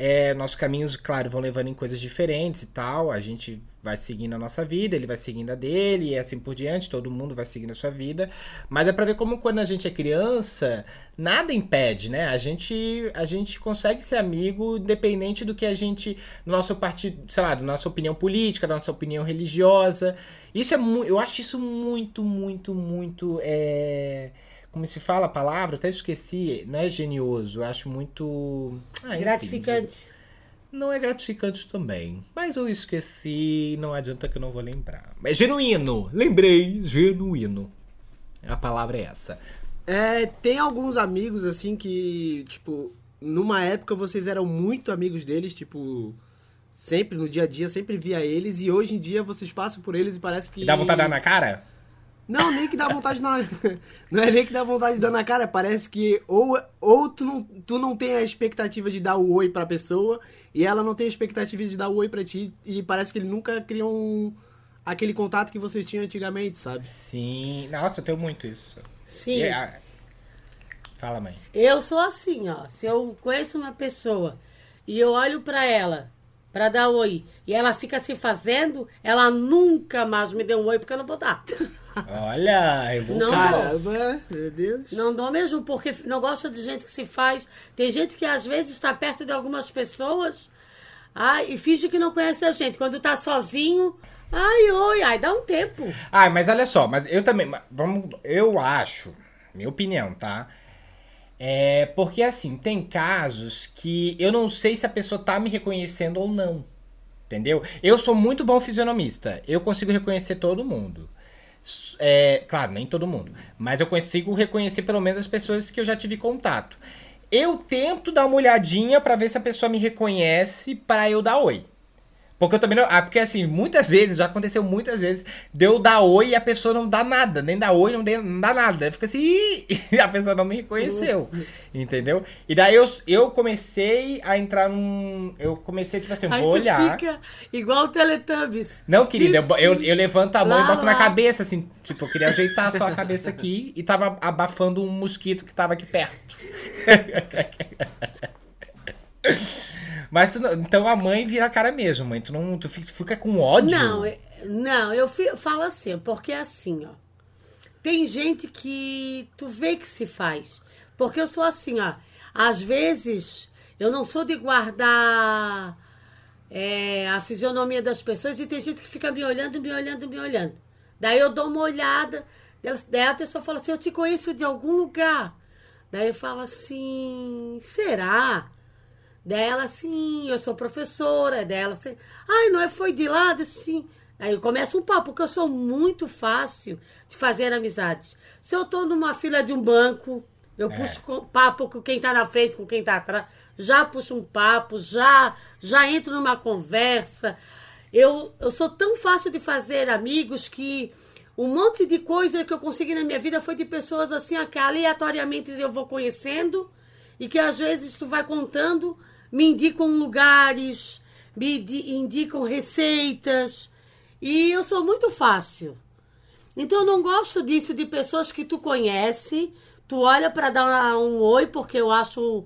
É, nossos caminhos, claro, vão levando em coisas diferentes e tal. A gente vai seguindo a nossa vida, ele vai seguindo a dele, e assim por diante, todo mundo vai seguindo a sua vida. Mas é pra ver como quando a gente é criança, nada impede, né? A gente, a gente consegue ser amigo independente do que a gente. Do nosso partido, sei lá, da nossa opinião política, da nossa opinião religiosa. Isso é. Eu acho isso muito, muito, muito. É, como se fala a palavra? Até esqueci. Não é genioso. Eu acho muito. Ah, enfim. Gratificante. Não é gratificante também. Mas eu esqueci, não adianta que eu não vou lembrar. É genuíno. Lembrei, genuíno. A palavra é essa. É, tem alguns amigos, assim, que, tipo, numa época vocês eram muito amigos deles, tipo, sempre, no dia a dia, sempre via eles, e hoje em dia vocês passam por eles e parece que... E dá vontade de dar na cara? Não, nem que dá vontade de dar. *laughs* Não é nem que dá vontade de dar na cara. Parece que ou, ou tu, não, tu não tem a expectativa de dar o oi pra pessoa e ela não tem a expectativa de dar o oi pra ti. E parece que ele nunca criou um, aquele contato que vocês tinham antigamente, sabe? Sim. Nossa, eu tenho muito isso. Sim. E a- Fala, mãe. Eu sou assim, ó. Se eu conheço uma pessoa e eu olho pra ela pra dar oi. E ela fica se fazendo, ela nunca mais me deu um oi porque eu não vou dar. *laughs* Olha, eu vou. Não. Caramba, meu Deus. Não dou mesmo, porque não gosto de gente que se faz. Tem gente que às vezes está perto de algumas pessoas ai, e finge que não conhece a gente. Quando tá sozinho, ai, oi, ai, dá um tempo. Ai, mas olha só, mas eu também. Vamos, eu acho, minha opinião, tá? É porque assim, tem casos que eu não sei se a pessoa tá me reconhecendo ou não. Entendeu? Eu sou muito bom fisionomista. Eu consigo reconhecer todo mundo. É, claro, nem todo mundo. Mas eu consigo reconhecer pelo menos as pessoas que eu já tive contato. Eu tento dar uma olhadinha pra ver se a pessoa me reconhece pra eu dar oi. Porque eu também não. Ah, porque assim, muitas vezes, já aconteceu muitas vezes, de eu dar oi e a pessoa não dá nada. Nem dá oi, não, dê- não dá nada. Fica assim, Ih! *laughs* e a pessoa não me reconheceu. Entendeu? E daí eu, eu comecei a entrar num. Eu comecei, tipo assim, Aí vou olhar. fica igual o Teletubbies. Não, querida, eu, eu, eu levanto a mão Lá, e boto na lá. cabeça, assim. Tipo, eu queria ajeitar só a cabeça aqui e tava abafando um mosquito que tava aqui perto. *laughs* Mas então a mãe vira a cara mesmo, mãe. Tu não tu fica, com ódio. Não, não, eu falo assim, porque é assim, ó. Tem gente que tu vê que se faz. Porque eu sou assim, ó. Às vezes, eu não sou de guardar é, a fisionomia das pessoas e tem gente que fica me olhando, me olhando, me olhando. Daí eu dou uma olhada, daí a pessoa fala assim, eu te conheço de algum lugar. Daí eu falo assim, será? Dela assim, eu sou professora, dela assim, ai, não é, foi de lado, assim. Aí começa um papo, porque eu sou muito fácil de fazer amizades. Se eu tô numa fila de um banco, eu puxo co- papo com quem tá na frente, com quem tá atrás, já puxo um papo, já, já entro numa conversa. Eu, eu sou tão fácil de fazer amigos que um monte de coisa que eu consegui na minha vida foi de pessoas assim, ó, que aleatoriamente eu vou conhecendo e que às vezes tu vai contando, me indicam lugares, me di- indicam receitas. E eu sou muito fácil. Então eu não gosto disso de pessoas que tu conhece, tu olha para dar um oi, porque eu acho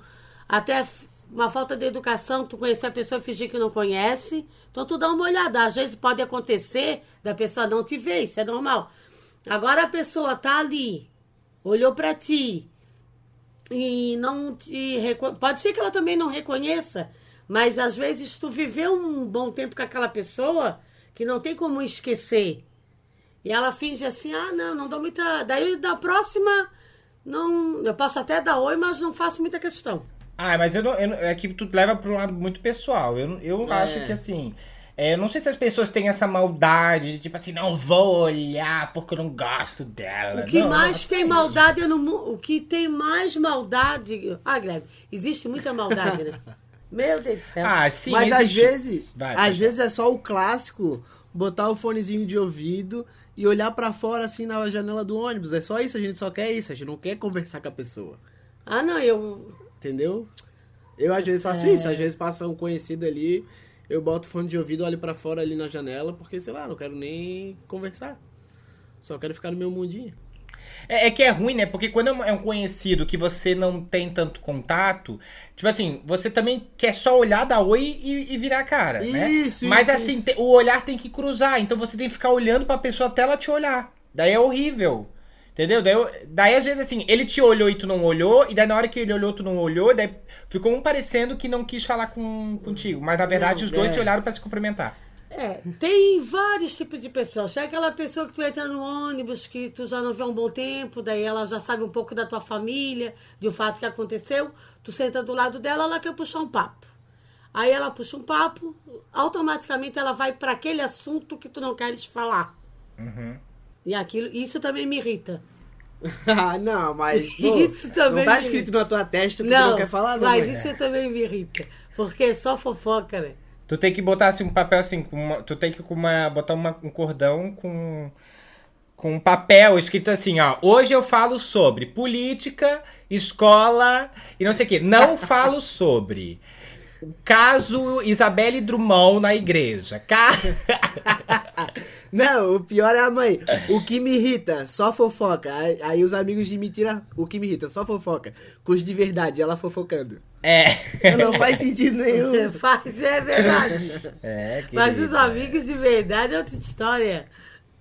até uma falta de educação tu conhecer a pessoa e fingir que não conhece. Então tu dá uma olhada, às vezes pode acontecer da pessoa não te ver, isso é normal. Agora a pessoa tá ali, olhou para ti e não te pode ser que ela também não reconheça, mas às vezes tu viveu um bom tempo com aquela pessoa que não tem como esquecer. E ela finge assim, ah, não, não dou muita. Daí da próxima, não. Eu posso até dar oi, mas não faço muita questão. Ah, mas eu não, eu é que tu leva pra um lado muito pessoal. Eu, eu É. acho que assim. É, eu não sei se as pessoas têm essa maldade de tipo assim, não vou olhar porque eu não gosto dela. O que Não, mais tem é maldade no mundo. O que tem mais maldade. Ah, Guilherme, existe muita maldade, né? *laughs* Meu Deus do céu. Ah, sim, Mas às existe. vezes, Vai, às vai, vezes é só o clássico botar o fonezinho de ouvido e olhar pra fora assim na janela do ônibus. É só isso, a gente só quer isso, a gente não quer conversar com a pessoa. Ah, não, eu. Entendeu? Eu às vezes faço isso, às vezes passa um conhecido ali, eu boto o fone de ouvido, olho pra fora ali na janela, porque sei lá, não quero nem conversar. Só quero ficar no meu mundinho. É, é que é ruim, né? Porque quando é um- é conhecido que você não tem tanto contato, tipo assim, você também quer só olhar, dar oi e, e virar a cara, né? Isso, Mas isso, assim, isso. o olhar tem que cruzar, então você tem que ficar olhando pra pessoa até ela te olhar. Daí é horrível. Entendeu? Daí, eu- daí às vezes assim, ele te olhou e tu não olhou, e daí na hora que ele olhou, tu não olhou, daí ficou um parecendo que não quis falar com, contigo. Mas na verdade Não, os dois é. se olharam pra se cumprimentar. É, tem vários tipos de pessoas. Tem aquela pessoa que tu entra no ônibus, que tu já não vê há um bom tempo, daí ela já sabe um pouco da tua família, de um fato que aconteceu. Tu senta do lado dela, ela quer puxar um papo. Aí ela puxa um papo, automaticamente ela vai para aquele assunto que tu não queres falar. E aquilo, isso também me irrita. *laughs* ah, não, mas *laughs* pô, Isso também não tá me- escrito na tua testa que tu não quer falar, não. mas mãe. isso também me irrita. Porque é só fofoca, né? Tu tem que botar assim um papel assim, com uma- tu tem que com uma, botar uma- um cordão com com um papel escrito assim, ó. Hoje eu falo sobre política, escola e não sei o quê. Não *laughs* falo sobre caso Isabelle Drummond na igreja. Ca... *laughs* Não, o pior é a mãe. O que me irrita, só fofoca. Aí, aí os amigos de mentira, o que me irrita, só fofoca. Com os de verdade, ela fofocando. É. Não faz sentido nenhum. *laughs* Faz, é verdade. É, Mas os amigos de verdade é outra história.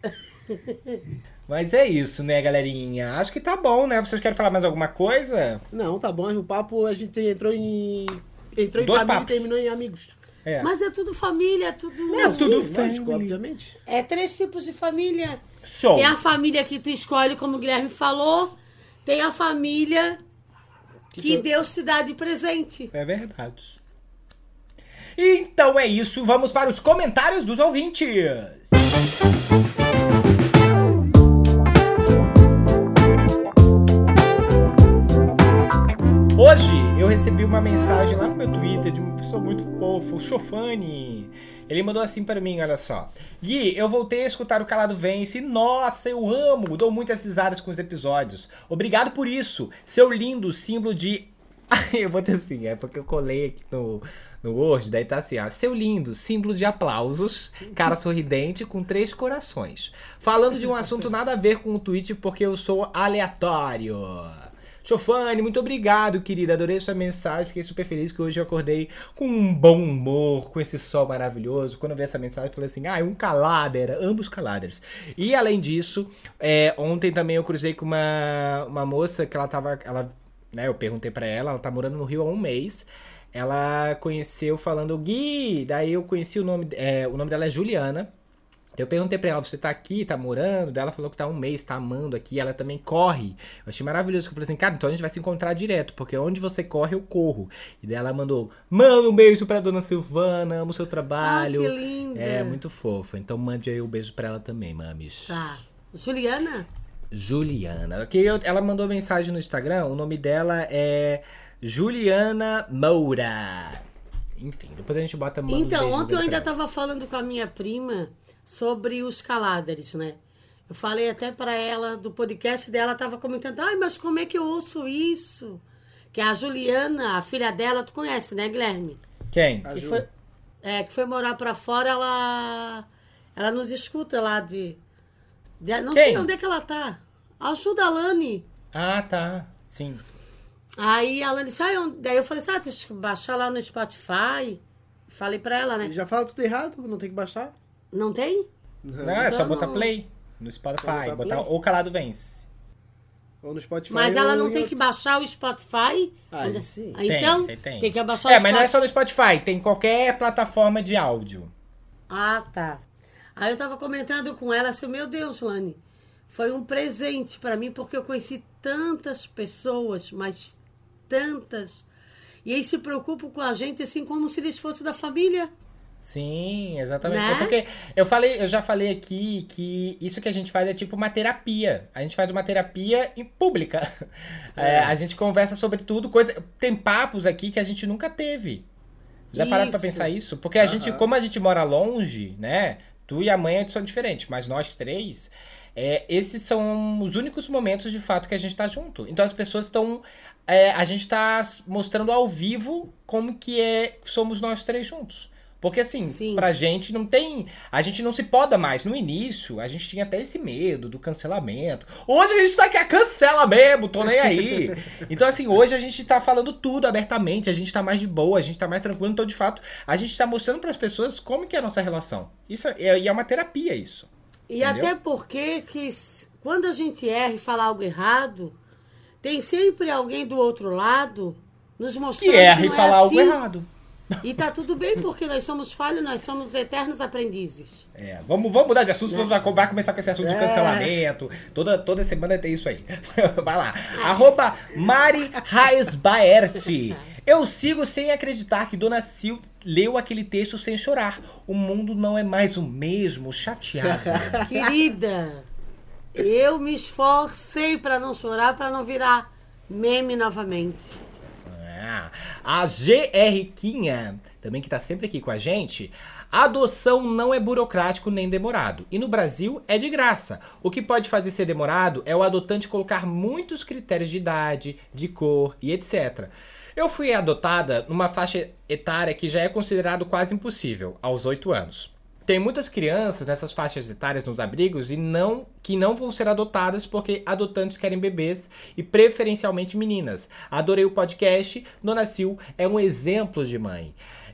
*laughs* Mas é isso, né, galerinha? Acho que tá bom, né? Vocês querem falar mais alguma coisa? Não, tá bom, o papo a gente entrou em. Entrou em Dois família papos. e terminou em amigos. É. Mas é tudo família, é tudo. É tudo Sim, família. lógico, obviamente. É três tipos de família. Show. Tem a família que tu escolhe, como o Guilherme falou. Tem a família que tu- Deus te dá de presente. É verdade. Então é isso, vamos para os comentários dos ouvintes. Hoje eu recebi uma mensagem lá no meu Twitter de uma pessoa muito fofa, o Chofani. Ele mandou assim para mim, olha só. Gui, eu voltei a escutar o Calado Vence. Nossa, eu amo. Dou muitas risadas com os episódios. Obrigado por isso. Seu lindo símbolo de *laughs* eu vou ter assim, é porque eu colei aqui no, no Word, daí tá assim, ó. Seu lindo, símbolo de aplausos, cara sorridente com três corações. Falando de um assunto nada a ver com o tweet, porque eu sou aleatório. Chofane, muito obrigado, querida. Adorei sua mensagem. Fiquei super feliz que hoje eu acordei com um bom humor, com esse sol maravilhoso. Quando eu vi essa mensagem, eu falei assim: ah, um calader, ambos caladers. E além disso, é, ontem também eu cruzei com uma, uma moça que ela tava. Ela, né, eu perguntei pra ela, ela tá morando no Rio há um mês. Ela conheceu falando Gui, daí eu conheci o nome, é, o nome dela é Juliana. Eu perguntei pra ela, você tá aqui, tá morando? Daí ela falou que tá um mês, tá amando aqui, ela também corre. Eu achei maravilhoso, que eu falei assim, cara, então a gente vai se encontrar direto, porque onde você corre, eu corro. E daí ela mandou, manda um beijo pra dona Silvana, amo o seu trabalho. Ah, que linda. É, muito fofa. Então mande aí um beijo pra ela também, mames. Tá. Juliana? Juliana. Ok, eu- ela mandou mensagem no Instagram, o nome dela é Juliana Moura. Enfim, depois a gente bota manda um Então, beijinho ontem eu ainda tava falando com a minha prima sobre os caláderes, né? Eu falei até pra ela do podcast dela, tava comentando, ai, mas como é que eu ouço isso? Que a Juliana, a filha dela, tu conhece, né, Guilherme? Quem? A Que Ju. foi, é, que foi morar pra fora, ela ela nos escuta lá de, de- não Quem? sei onde é que ela tá. Ajuda a Lani. Ah, tá. Sim. Aí a Lani disse, "Ai, onde-" daí eu falei assim, ah, tem que baixar lá no Spotify. Falei pra ela, né? Já fala tudo errado, não tem que baixar. Não tem? Não, é só Então botar não. play no Spotify, Só botar botar play? ou calado vence. Ou no Spotify. Mas ela não em tem outro- que baixar o Spotify? Ah, sim. Ah, Então, tem, você tem. tem que baixar É, o mas não é só no Spotify, tem qualquer plataforma de áudio. Ah, tá. Aí eu tava comentando com ela assim, meu Deus, Lani, foi um presente pra mim porque eu conheci tantas pessoas, mas tantas. E eles se preocupam com a gente assim como se eles fossem da família. Sim, exatamente. Né? É porque eu falei, eu já falei aqui que isso que a gente faz é tipo uma terapia. A gente faz uma terapia em pública. *laughs* É, a gente conversa sobre tudo, coisa. Tem papos aqui que a gente nunca teve. Já pararam pra Isso. pensar isso? Porque a gente, Aham. como a gente mora longe, né? Tu e a mãe são diferentes, mas nós três, é, esses são os únicos momentos de fato que a gente tá junto. Então as pessoas estão. é, a gente tá mostrando ao vivo como que é somos nós três juntos. Porque assim, Sim. pra gente não tem. A gente não se poda mais. No início, a gente tinha até esse medo do cancelamento. Hoje a gente tá aqui, a cancela mesmo, tô nem aí. *laughs* Então, assim, hoje a gente tá falando tudo abertamente, a gente tá mais de boa, a gente tá mais tranquilo. Então, de fato, a gente tá mostrando pras pessoas como que é a nossa relação. Isso é, e é uma terapia, isso. E Entendeu? até porque que quando a gente erra e fala algo errado, tem sempre alguém do outro lado nos mostrando Que erra e não é falar algo assim. errado. E tá tudo bem, porque nós somos falhos, nós somos eternos aprendizes. É, vamos, vamos mudar de assunto, já vai começar com esse assunto de É. cancelamento. Toda, toda semana tem isso aí. *laughs* vai lá. Arroba Mari Raesbaert. Eu sigo sem acreditar que Dona Sil leu aquele texto sem chorar. O mundo não é mais o mesmo, chateada. *laughs* Querida, eu me esforcei pra não chorar, pra não virar meme novamente. A GR Quinha, também que tá sempre aqui com a gente, a adoção não é burocrático nem demorado. E no Brasil é de graça. O que pode fazer ser demorado é o adotante colocar muitos critérios de idade, de cor e etc. Eu fui adotada numa faixa etária que já é considerado quase impossível, aos 8 anos. Tem muitas crianças nessas faixas etárias nos abrigos e não que não vão ser adotadas porque adotantes querem bebês e preferencialmente meninas. Adorei o podcast. Dona Sil é um exemplo de mãe.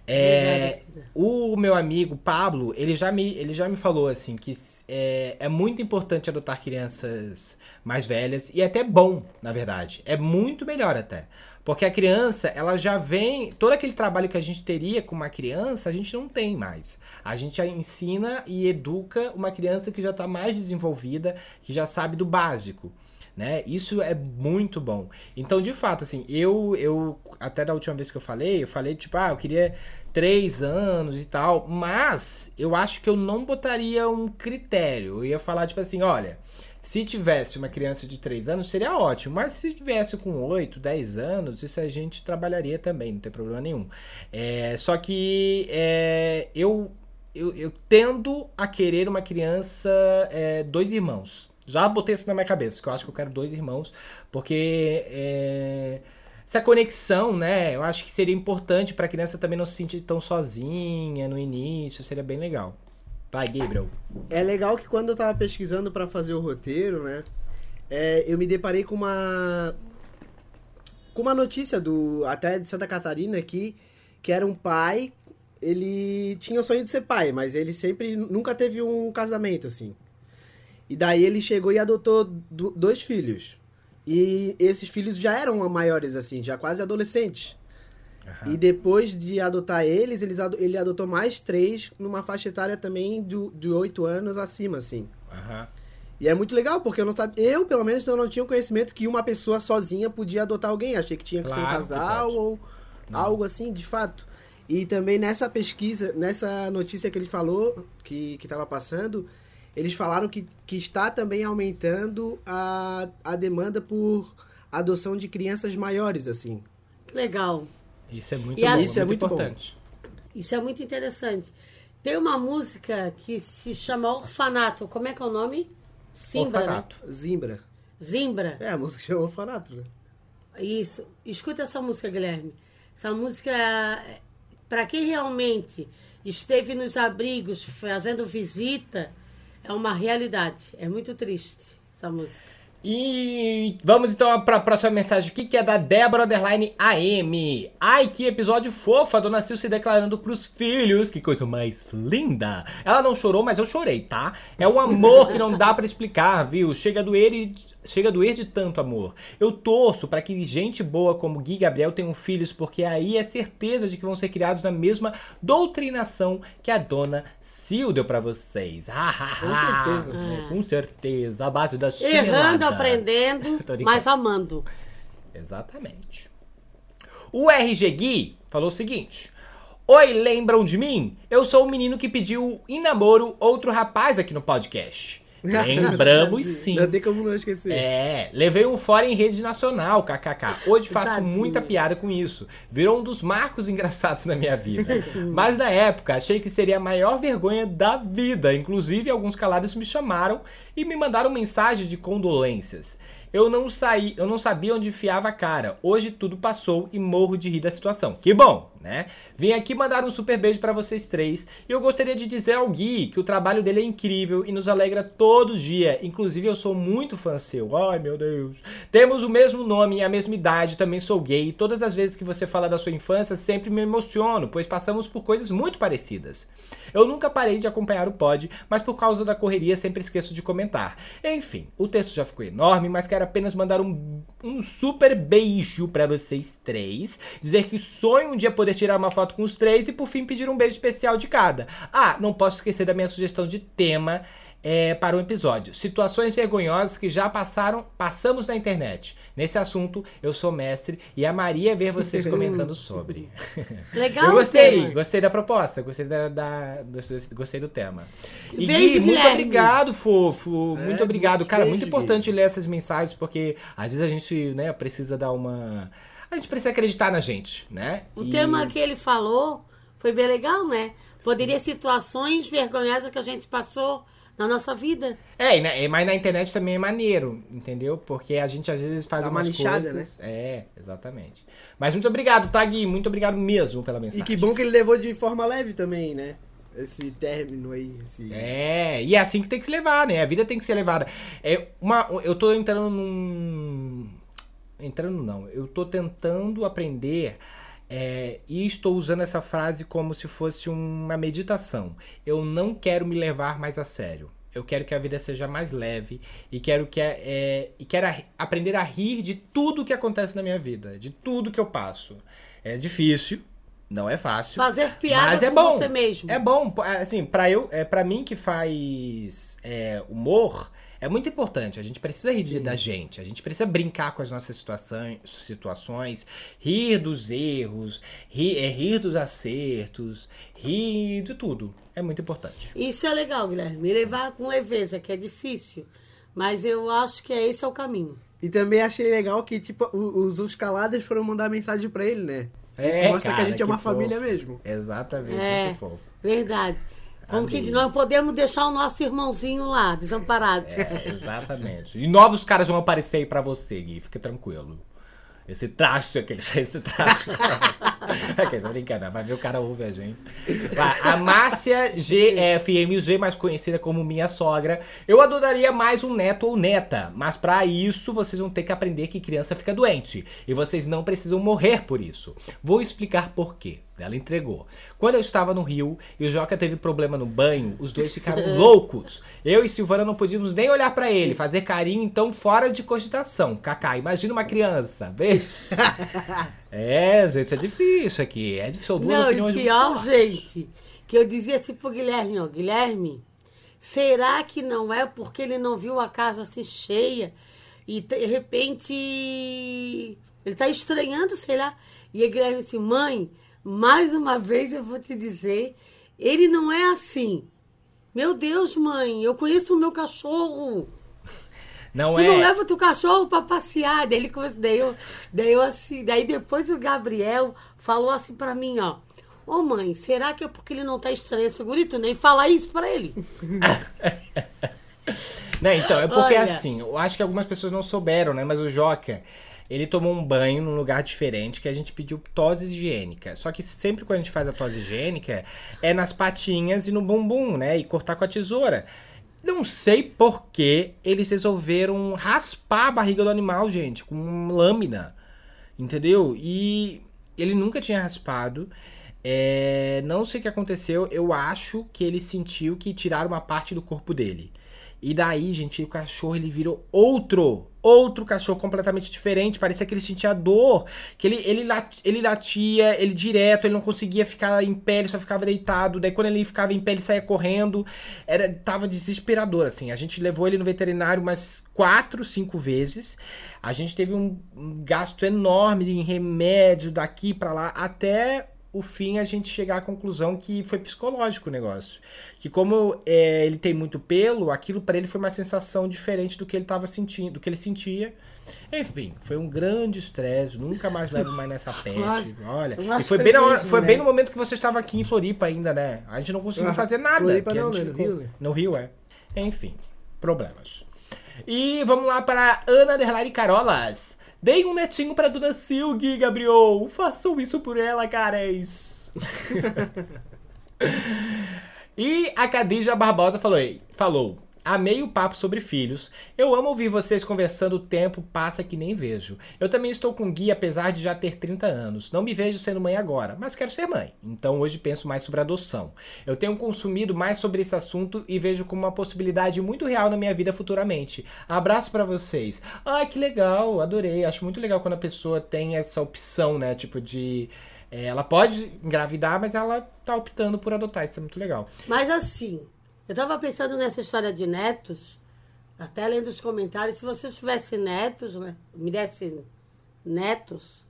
É, o meu amigo Pablo, ele já me, ele já me falou assim que é, é muito importante adotar crianças mais velhas e é até bom, na verdade. É muito melhor até. Porque a criança, ela já vem. Todo aquele trabalho que a gente teria com uma criança, a gente não tem mais. A gente ensina e educa uma criança que já está mais desenvolvida, que já sabe do básico. Né? Isso é muito bom. Então, de fato, assim, eu, eu até da última vez que eu falei, eu falei, tipo, ah, eu queria três anos e tal, mas eu acho que eu não botaria um critério. Eu ia falar, tipo assim, olha, se tivesse uma criança de 3 anos, seria ótimo. Mas se tivesse com 8, 10 anos, isso a gente trabalharia também, não tem problema nenhum. É, só que é, eu, eu, eu, tendo a querer uma criança, é, dois irmãos. Já botei isso na minha cabeça, que eu acho que eu quero dois irmãos, porque é, essa conexão, né? Eu acho que seria importante para a criança também não se sentir tão sozinha no início, seria bem legal. Vai, Gabriel. É legal que quando eu tava pesquisando para fazer o roteiro, né? É, eu me deparei com uma com uma notícia do até de Santa Catarina aqui, que era um pai, ele tinha o sonho de ser pai, mas ele sempre nunca teve um casamento assim. E daí ele chegou e adotou dois filhos. E esses filhos já eram maiores assim, já quase adolescentes. Uhum. E depois de adotar eles, eles ele adotou mais três numa faixa etária também de, de 8 anos acima, assim. Uhum. E é muito legal, porque eu não sabia. Eu, pelo menos, eu não tinha o conhecimento que uma pessoa sozinha podia adotar alguém. Achei que tinha que claro ser um casal ou não. algo assim, de fato. E também nessa pesquisa, nessa notícia que ele falou, que estava passando, eles falaram que, que está também aumentando a, a demanda por adoção de crianças maiores, assim. Legal. Isso é muito, e bom, isso é muito importante. Bom. Isso é muito interessante. Tem uma música que se chama Orfanato. Como é que é o nome? Simbra, né? Orfanato. Né? Zimbra. Zimbra. É, a música chama Orfanato, né? Isso. Escuta essa música, Guilherme. Essa música, para quem realmente esteve nos abrigos fazendo visita, é uma realidade. É muito triste essa música. E vamos então para a próxima mensagem aqui, que é da Débora Underline AM. Ai, que episódio fofo, a dona Sil se declarando pros filhos, que coisa mais linda. Ela não chorou, mas eu chorei, tá? É um amor que não dá para explicar, viu? Chega a doer e chega a doer de tanto amor. Eu torço para que gente boa como Gui e Gabriel tenham filhos, porque aí é certeza de que vão ser criados na mesma doutrinação que a dona Sil deu para vocês. Ah, ah, com certeza. É, com certeza. A base da chinelada. Errando, aprendendo, *laughs* mas amando. Exatamente. O RG Gui falou o seguinte. Oi, lembram de mim? Eu sou o menino que pediu em namoro outro rapaz aqui no podcast. Lembramos sim. Não tem como não esquecer. É, levei um fora em rede nacional, kkk. Hoje faço Tadinho. muita piada com isso. Virou um dos marcos engraçados na minha vida. *laughs* Mas na época achei que seria a maior vergonha da vida. Inclusive, alguns calados me chamaram e me mandaram mensagem de condolências. Eu não saí, eu não sabia onde enfiava a cara. Hoje tudo passou e morro de rir da situação. Que bom! Né? Vim aqui mandar um super beijo para vocês três e eu gostaria de dizer ao Gui que o trabalho dele é incrível e nos alegra todo dia. Inclusive eu sou muito fã seu. Ai meu Deus. Temos o mesmo nome e a mesma idade, também sou gay. Todas as vezes que você fala da sua infância sempre me emociono, pois passamos por coisas muito parecidas. Eu nunca parei de acompanhar o pod, mas por causa da correria sempre esqueço de comentar. Enfim, o texto já ficou enorme, mas quero apenas mandar um, um super beijo para vocês três, dizer que sonho um dia poder tirar uma foto com os três e por fim pedir um beijo especial de cada. Ah, não posso esquecer da minha sugestão de tema é, para o um episódio. Situações vergonhosas que já passaram, passamos na internet. Nesse assunto, eu sou mestre e amaria ver vocês *laughs* comentando sobre. Legal. Eu gostei, gostei da proposta, gostei da, da, gostei do tema. E Beijo, Gui, muito obrigado, fofo. É, muito obrigado. Cara, muito importante ler essas mensagens porque às vezes a gente, né, precisa dar uma a gente precisa acreditar na gente, né? O e... tema que ele falou foi bem legal, né? Poderia Sim. situações vergonhosas que a gente passou na nossa vida. É, mas na internet também é maneiro, entendeu? Porque a gente às vezes faz Dá umas uma coisas. Né? É, exatamente. Mas muito obrigado, Tagui. Muito obrigado mesmo pela mensagem. E que bom que ele levou de forma leve também, né? esse término aí. Esse... É, e é assim que tem que se levar, né? A vida tem que ser levada. É uma, eu tô entrando num. Entrando não, eu tô tentando aprender é, e estou usando essa frase como se fosse uma meditação. Eu não quero me levar mais a sério. Eu quero que a vida seja mais leve e quero que é, e quero aprender a rir de tudo que acontece na minha vida, de tudo que eu passo. É difícil, não é fácil. Fazer piada Mas é com bom. você mesmo. É bom, pô, assim, para eu, é para mim que faz é, humor, é muito importante. A gente precisa rir de- da gente, a gente precisa brincar com as nossas situações, situações rir dos erros, rir, é, rir dos acertos, rir de tudo. É muito importante. Isso é legal, Guilherme. Me levar com leveza, que é difícil. Mas eu acho que é esse é o caminho. E também achei legal que, tipo, os, os caladas foram mandar mensagem pra ele, né? Isso É, mostra que a cara, gente é uma que família fofo. mesmo. Exatamente, É. muito fofo. Verdade. Como que não podemos deixar o nosso irmãozinho lá, desamparado. É, exatamente. E novos caras vão aparecer aí pra você, Gui. Fica tranquilo. Esse traste, aquele, *laughs* esse traste. *laughs* ok, tô brincando. Vai ver o cara ouve a gente. A Márcia GFMG, mais conhecida como minha sogra. Eu adoraria mais um neto ou neta. Mas pra isso, vocês vão ter que aprender que criança fica doente. E vocês não precisam morrer por isso. Vou explicar por quê. Ela entregou. Quando eu estava no Rio e o Joca teve problema no banho, os dois ficaram *laughs* loucos. Eu e Silvana não podíamos nem olhar pra ele, fazer carinho, então fora de cogitação. Kaká, imagina uma criança, beijo. *laughs* é, gente, é difícil aqui. É difícil, são duas Não, opiniões muito pior, fortes. gente, que eu dizia assim pro Guilherme, ó, Guilherme, será que não é porque ele não viu a casa assim cheia e de repente ele tá estranhando, sei lá. E o Guilherme assim, mãe, mais uma vez eu vou te dizer, ele não é assim. Meu Deus, mãe, eu conheço o meu cachorro. Não Tu é. não leva o teu cachorro pra passear. Daí ele começou, daí eu, daí eu assim, daí depois o Gabriel falou assim pra mim, ó. Ô mãe, será que é porque ele não tá estranho? Segurito, nem falar isso pra ele. *laughs* Né, então, é porque Olha. assim, eu acho que algumas pessoas não souberam, né? Mas o Joca, ele tomou um banho num lugar diferente que a gente pediu tosse higiênica. Só que sempre quando a gente faz a tosse higiênica, é nas patinhas e no bumbum, né? E cortar com a tesoura. Não sei por que eles resolveram raspar a barriga do animal, gente, com lâmina. Entendeu? E ele nunca tinha raspado. É, não sei o que aconteceu. Eu acho que ele sentiu que tiraram uma parte do corpo dele. E daí, gente, o cachorro ele virou outro, outro cachorro completamente diferente. Parecia que ele sentia dor, que ele, ele, lat, ele latia, ele direto, ele não conseguia ficar em pé, ele só ficava deitado. Daí quando ele ficava em pé, ele saía correndo. Era, tava desesperador, assim. A gente levou ele no veterinário umas quatro, cinco vezes. A gente teve um, gasto enorme em remédio daqui pra lá, até o fim a gente chegar à conclusão que foi psicológico o negócio. Que como é, ele tem muito pelo, aquilo pra ele foi uma sensação diferente do que ele tava sentindo, do que ele sentia. Enfim, foi um grande estresse, nunca mais levo mais nessa *laughs* pet. Mas- Olha, e foi bem, na hora- foi né? bem no momento que você estava aqui em Floripa ainda, né? A gente não conseguiu Ah, fazer nada. Floripa não, né? No ficou- Rio, né? No Rio, é. Enfim, problemas. E vamos lá para Ana Derlari Carolas. Dei um netinho para Dona Silgi, Gabriel. Façam isso por ela, caras. *laughs* e a Cadija Barbosa falou, falou. Amei o papo sobre filhos. Eu amo ouvir vocês conversando, o tempo passa que nem vejo. Eu também estou com Gui, apesar de já ter 30 anos. Não me vejo sendo mãe agora, mas quero ser mãe. Então hoje penso mais sobre adoção. Eu tenho consumido mais sobre esse assunto e vejo como uma possibilidade muito real na minha vida futuramente. Abraço pra vocês. Ai, que legal, adorei. Acho muito legal quando a pessoa tem essa opção, né? Tipo de. é, ela pode engravidar, mas ela tá optando por adotar. Isso é muito legal. Mas assim, eu tava pensando nessa história de netos, até lendo os comentários, se vocês tivessem netos, né? Me dessem netos,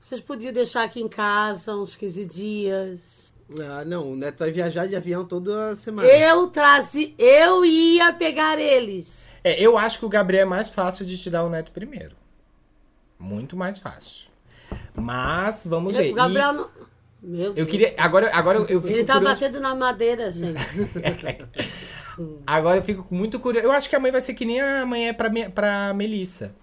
vocês podiam deixar aqui em casa uns 15 dias. Ah, não, o Neto vai viajar de avião toda semana. Eu trazi, eu ia pegar eles. É, eu acho que o Gabriel é mais fácil de te dar o neto primeiro. Muito mais fácil. Mas vamos ver. O Gabriel E não. Meu Deus. eu queria. Agora, agora eu fico Ele tá curioso. batendo na madeira, gente. *laughs* Agora eu fico muito curioso. Eu acho que a mãe vai ser que nem a mãe é pra, pra Melissa.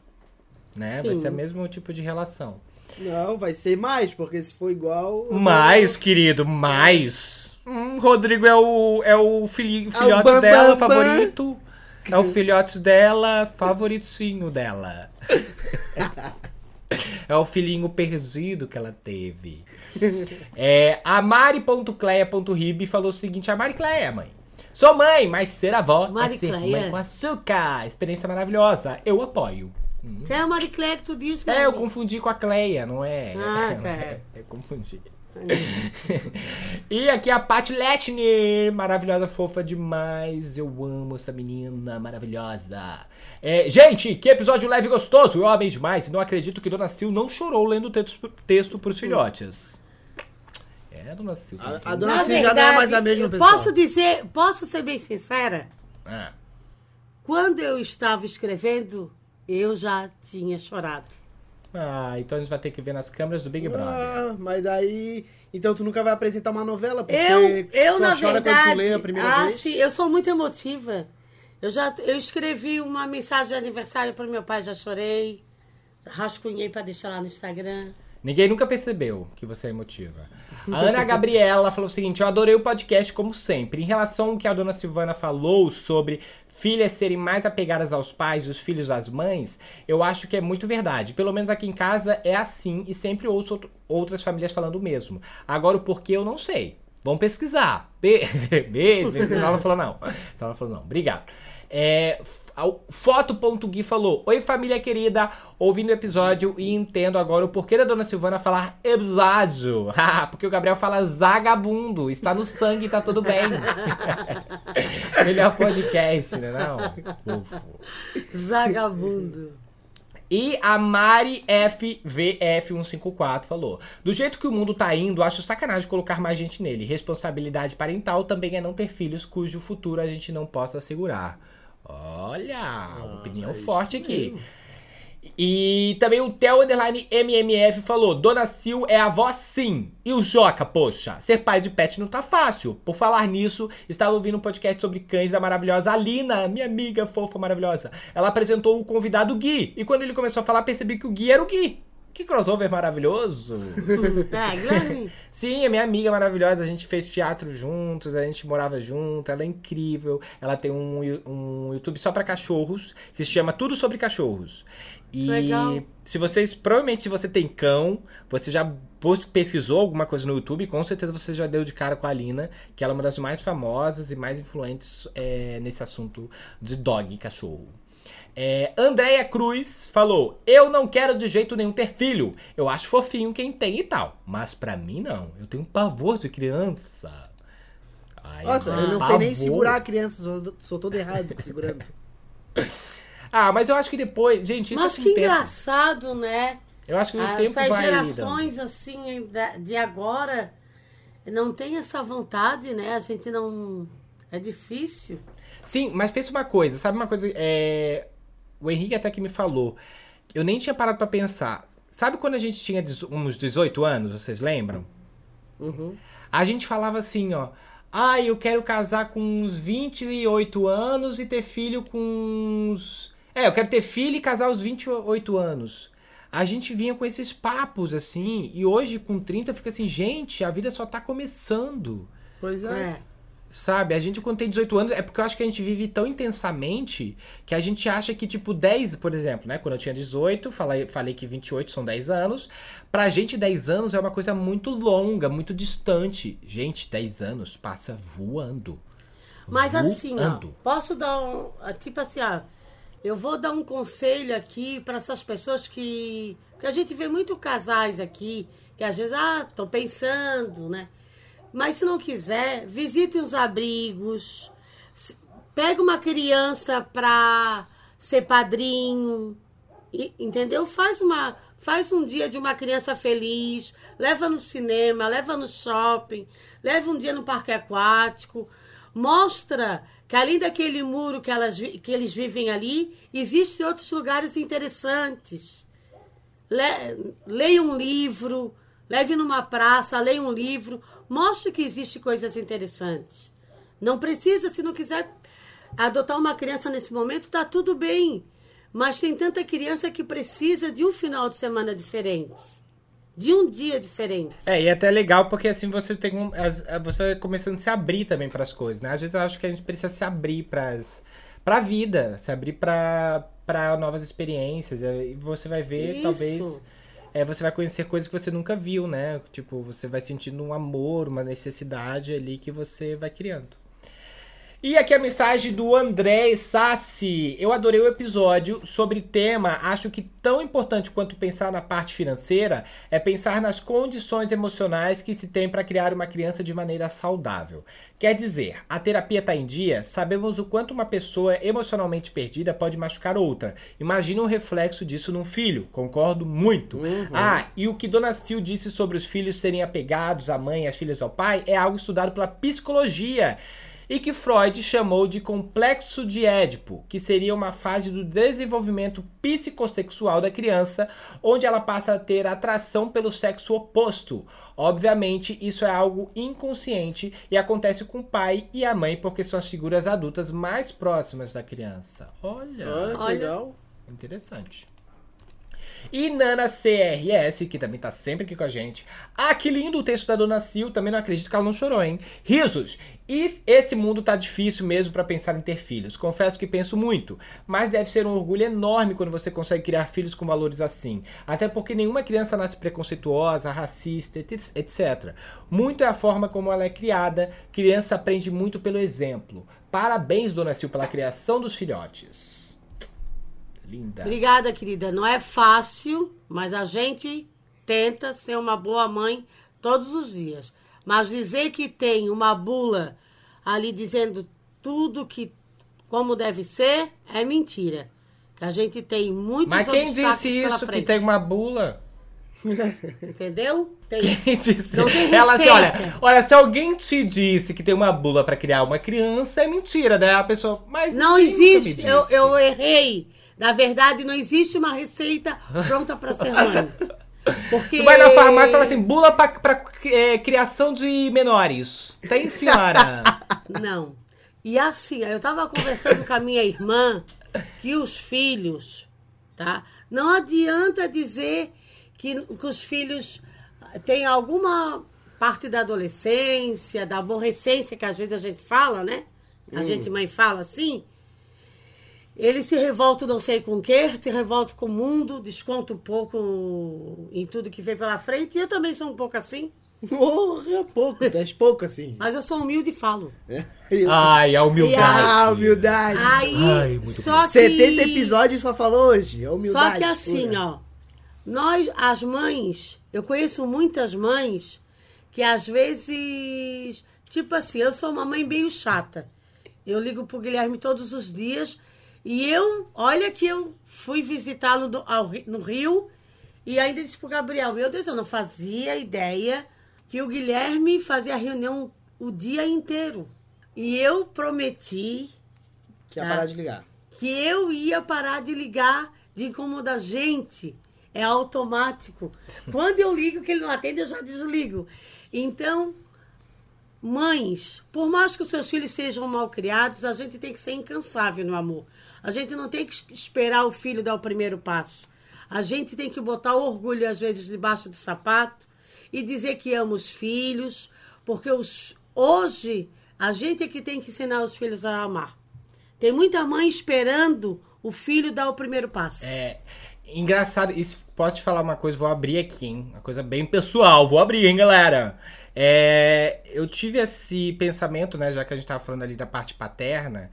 Né? Vai Sim. ser o mesmo tipo de relação. Não, vai ser mais, porque se for igual. Mais, querido, mais. Hum, Rodrigo é o, é o filhinho, É o filhote bam, dela, bam, bam. favorito. É o filhote dela, favoritinho dela. *laughs* É o filhinho perdido que ela teve. *laughs* É, a Mari.cleia.rib falou o seguinte: a Mari Cleia, mãe. Sou mãe, mas ser avó Mari é ser Cleia. mãe com açúcar. Experiência maravilhosa. Eu apoio. Quem é a Mariclé que tu diz, É, eu confundi com a Cleia, não é? Ah, *laughs* tá. *laughs* Eu confundi. e aqui a Paty Letner, maravilhosa, fofa demais. Eu amo essa menina maravilhosa. É, gente, que episódio leve e gostoso. Eu amei demais. Não acredito que Dona Sil não chorou lendo o texto, texto pros filhotes. É, Dona Sil. A- a Dona Na Sil já não é mais a mesma pessoa. Posso dizer, posso ser bem sincera? Ah, Quando eu estava escrevendo, eu já tinha chorado. Ah, então a gente vai ter que ver nas câmeras do Big Brother. Ah, mas daí. Então tu nunca vai apresentar uma novela? Porque Eu, eu na chora verdade, quando tu lê a primeira ah, vez. sim, eu sou muito emotiva. Eu já eu escrevi uma mensagem de aniversário para meu pai, já chorei. Rascunhei para deixar lá no Instagram. Ninguém nunca percebeu que você é emotiva. A Ana Gabriela falou o seguinte: Eu adorei o podcast, como sempre. Em relação ao que a dona Silvana falou sobre filhas serem mais apegadas aos pais e os filhos às mães, eu acho que é muito verdade. Pelo menos aqui em casa é assim e sempre ouço outras famílias falando o mesmo. Agora o porquê eu não sei. Vamos pesquisar. Be *laughs* beijo. Ela não falou não. Ela não falou não. Obrigado. É, Foto.gui falou: Oi, família querida, ouvindo o episódio e entendo agora o porquê da dona Silvana falar episódio. *laughs* Ah, Porque o Gabriel fala zagabundo, está no sangue, tá tudo bem. *laughs* Melhor podcast, né? Não? *laughs* Zagabundo. E a Mari FVF154 falou: Do jeito que o mundo tá indo, acho sacanagem colocar mais gente nele. Responsabilidade parental também é não ter filhos cujo futuro a gente não possa assegurar. Olha, opinião forte aqui. E também o Theo Underline MMF falou: Dona Sil é avó sim. E o Joca, poxa, ser pai de pet não tá fácil. Por falar nisso, estava ouvindo um podcast sobre cães da maravilhosa Alina, minha amiga fofa maravilhosa. Ela apresentou o convidado Gui. E quando ele começou a falar, percebi que o Gui era o Gui. Que crossover maravilhoso! *laughs* É, Guilherme. Sim, é minha amiga maravilhosa. A gente fez teatro juntos, a gente morava junto. Ela é incrível. Ela tem um, um YouTube só pra cachorros, que se chama Tudo Sobre Cachorros. E Legal. se vocês, provavelmente, se você tem cão, você já pesquisou alguma coisa no YouTube, com certeza você já deu de cara com a Alina, que ela é uma das mais famosas e mais influentes é, nesse assunto de dog, cachorro. É, Andréia Cruz falou: Eu não quero de jeito nenhum ter filho. Eu acho fofinho quem tem e tal. Mas pra mim, não. Eu tenho um pavor de criança. Ai, Nossa, eu não sei nem pavor. segurar a criança, sou, sou todo errado segurando. *laughs* Ah, mas eu acho que depois. Gente, isso Mas é que tempo. engraçado, né? Eu acho que o tempo Essas vai. gerações assim da- de agora não tem essa vontade, né? A gente não. É difícil. Sim, mas pensa uma coisa, sabe uma coisa? É... O Henrique até que me falou. Eu nem tinha parado pra pensar. Sabe quando a gente tinha uns 18 anos, vocês lembram? Uhum. A gente falava assim, ó. Ah, eu quero casar com uns 28 anos e ter filho com uns. É, eu quero ter filho e casar aos 28 anos. A gente vinha com esses papos assim, e hoje com 30 fica assim, gente, a vida só tá começando. Pois é. É. Sabe? A gente, quando tem 18 anos, é porque eu acho que a gente vive tão intensamente que a gente acha que, tipo, 10, por exemplo, né? Quando eu tinha 18, falei, falei que 28 são 10 anos. Pra gente, 10 anos é uma coisa muito longa, muito distante. Gente, 10 anos passa voando. Mas assim, ó, Voando. posso dar um. ah, Tipo assim, ó. Eu vou dar um conselho aqui para essas pessoas que. Porque a gente vê muito casais aqui que às vezes, ah, tô pensando, né? Mas se não quiser, visite os abrigos. Pega uma criança pra ser padrinho. e- entendeu? Faz uma. Faz um dia de uma criança feliz, leva no cinema, leva no shopping, leva um dia no parque aquático, mostra que além daquele muro que, elas, que eles vivem ali, existem outros lugares interessantes. Le, leia um livro, leve numa praça, leia um livro, mostre que existem coisas interessantes. Não precisa, se não quiser adotar uma criança nesse momento, tá tudo bem. Mas tem tanta criança que precisa de um final de semana diferente. de um dia diferente. É, e é até legal porque assim você tem um, as- você vai começando a se abrir também para as coisas, né? Às vezes eu acho que a gente precisa se abrir para para a vida, se abrir para novas experiências e você vai ver Isso. talvez é, você vai conhecer coisas que você nunca viu, né? Tipo, você vai sentindo um amor, uma necessidade ali que você vai criando. E aqui a mensagem do André Sassi. Eu adorei o episódio sobre tema. Acho que tão importante quanto pensar na parte financeira é pensar nas condições emocionais que se tem para criar uma criança de maneira saudável. Quer dizer, a terapia está em dia, sabemos o quanto uma pessoa emocionalmente perdida pode machucar outra. Imagina o reflexo disso num filho. Concordo muito. Ah, e o que Dona Sil disse sobre os filhos serem apegados à mãe e as filhas ao pai é algo estudado pela psicologia e que Freud chamou de complexo de Édipo, que seria uma fase do desenvolvimento psicossexual da criança, onde ela passa a ter atração pelo sexo oposto. Obviamente, isso é algo inconsciente e acontece com o pai e a mãe, porque são as figuras adultas mais próximas da criança. Olha, Ah, que Olha. legal. interessante. E Nana CRS, que também tá sempre aqui com a gente. Ah, que lindo o texto da Dona Sil, também não acredito que ela não chorou, hein? Risos! E esse mundo tá difícil mesmo pra pensar em ter filhos. Confesso que penso muito, mas deve ser um orgulho enorme quando você consegue criar filhos com valores assim. Até porque nenhuma criança nasce preconceituosa, racista, et- etc. Muito é a forma como ela é criada. Criança aprende muito pelo exemplo. Parabéns, Dona Sil, pela criação dos filhotes. Linda. Obrigada, querida. Não é fácil, mas a gente tenta ser uma boa mãe todos os dias. Mas dizer que tem uma bula ali dizendo tudo que como deve ser é mentira. Que a gente tem muitos Mas quem disse isso que tem uma bula? *laughs* *laughs* Entendeu? Tem. Quem disse? Não tem Ela assim, olha, olha, se alguém te disse que tem uma bula pra criar uma criança, é mentira, né? A pessoa, mas Não existe. me Eu, eu errei. Na verdade, não existe uma receita pronta para ser mãe. Porque Tu vai na farmácia e fala assim, bula pra, pra é, criação de menores. Tem, senhora? *laughs* Não. E assim, eu tava conversando com a minha irmã que os filhos, tá? Não adianta dizer que, que os filhos têm alguma parte da adolescência, da aborrecência que às vezes a gente fala, né? A gente mãe fala assim. Ele se revolta não sei com o quê, se revolta com o mundo, desconta um pouco em tudo que vem pela frente. E eu também sou um pouco assim, Porra, pouco, tu és pouco assim. mas eu sou humilde e falo. Ai, a humildade. Ah, humildade. Aí, Ai, muito só que, 70 episódios só falou hoje. É humildade. Só que assim, pura. ó, nós, as mães, eu conheço muitas mães que às vezes, tipo assim, eu sou uma mãe meio chata. Eu ligo pro Guilherme todos os dias e eu, olha que eu fui visitá-lo no Rio e ainda disse pro Gabriel, meu Deus, eu não fazia ideia que o Guilherme fazia reunião o dia inteiro. E eu prometi Que ia Ah. parar de ligar. que eu ia parar de ligar, de incomodar gente. É automático. Quando eu ligo que ele não atende, eu já desligo. Então, mães, por mais que os seus filhos sejam mal criados, a gente tem que ser incansável no amor. A gente não tem que es- esperar o filho dar o primeiro passo. A gente tem que botar orgulho, às vezes, debaixo do sapato e dizer que ama os filhos, porque os, hoje a gente é que tem que ensinar os filhos a amar. Tem muita mãe esperando o filho dar o primeiro passo. É, engraçado, isso, posso te falar uma coisa, vou abrir aqui, hein? Uma coisa bem pessoal, vou abrir, hein, galera? É, eu tive esse pensamento, né, já que a gente tava falando ali da parte paterna,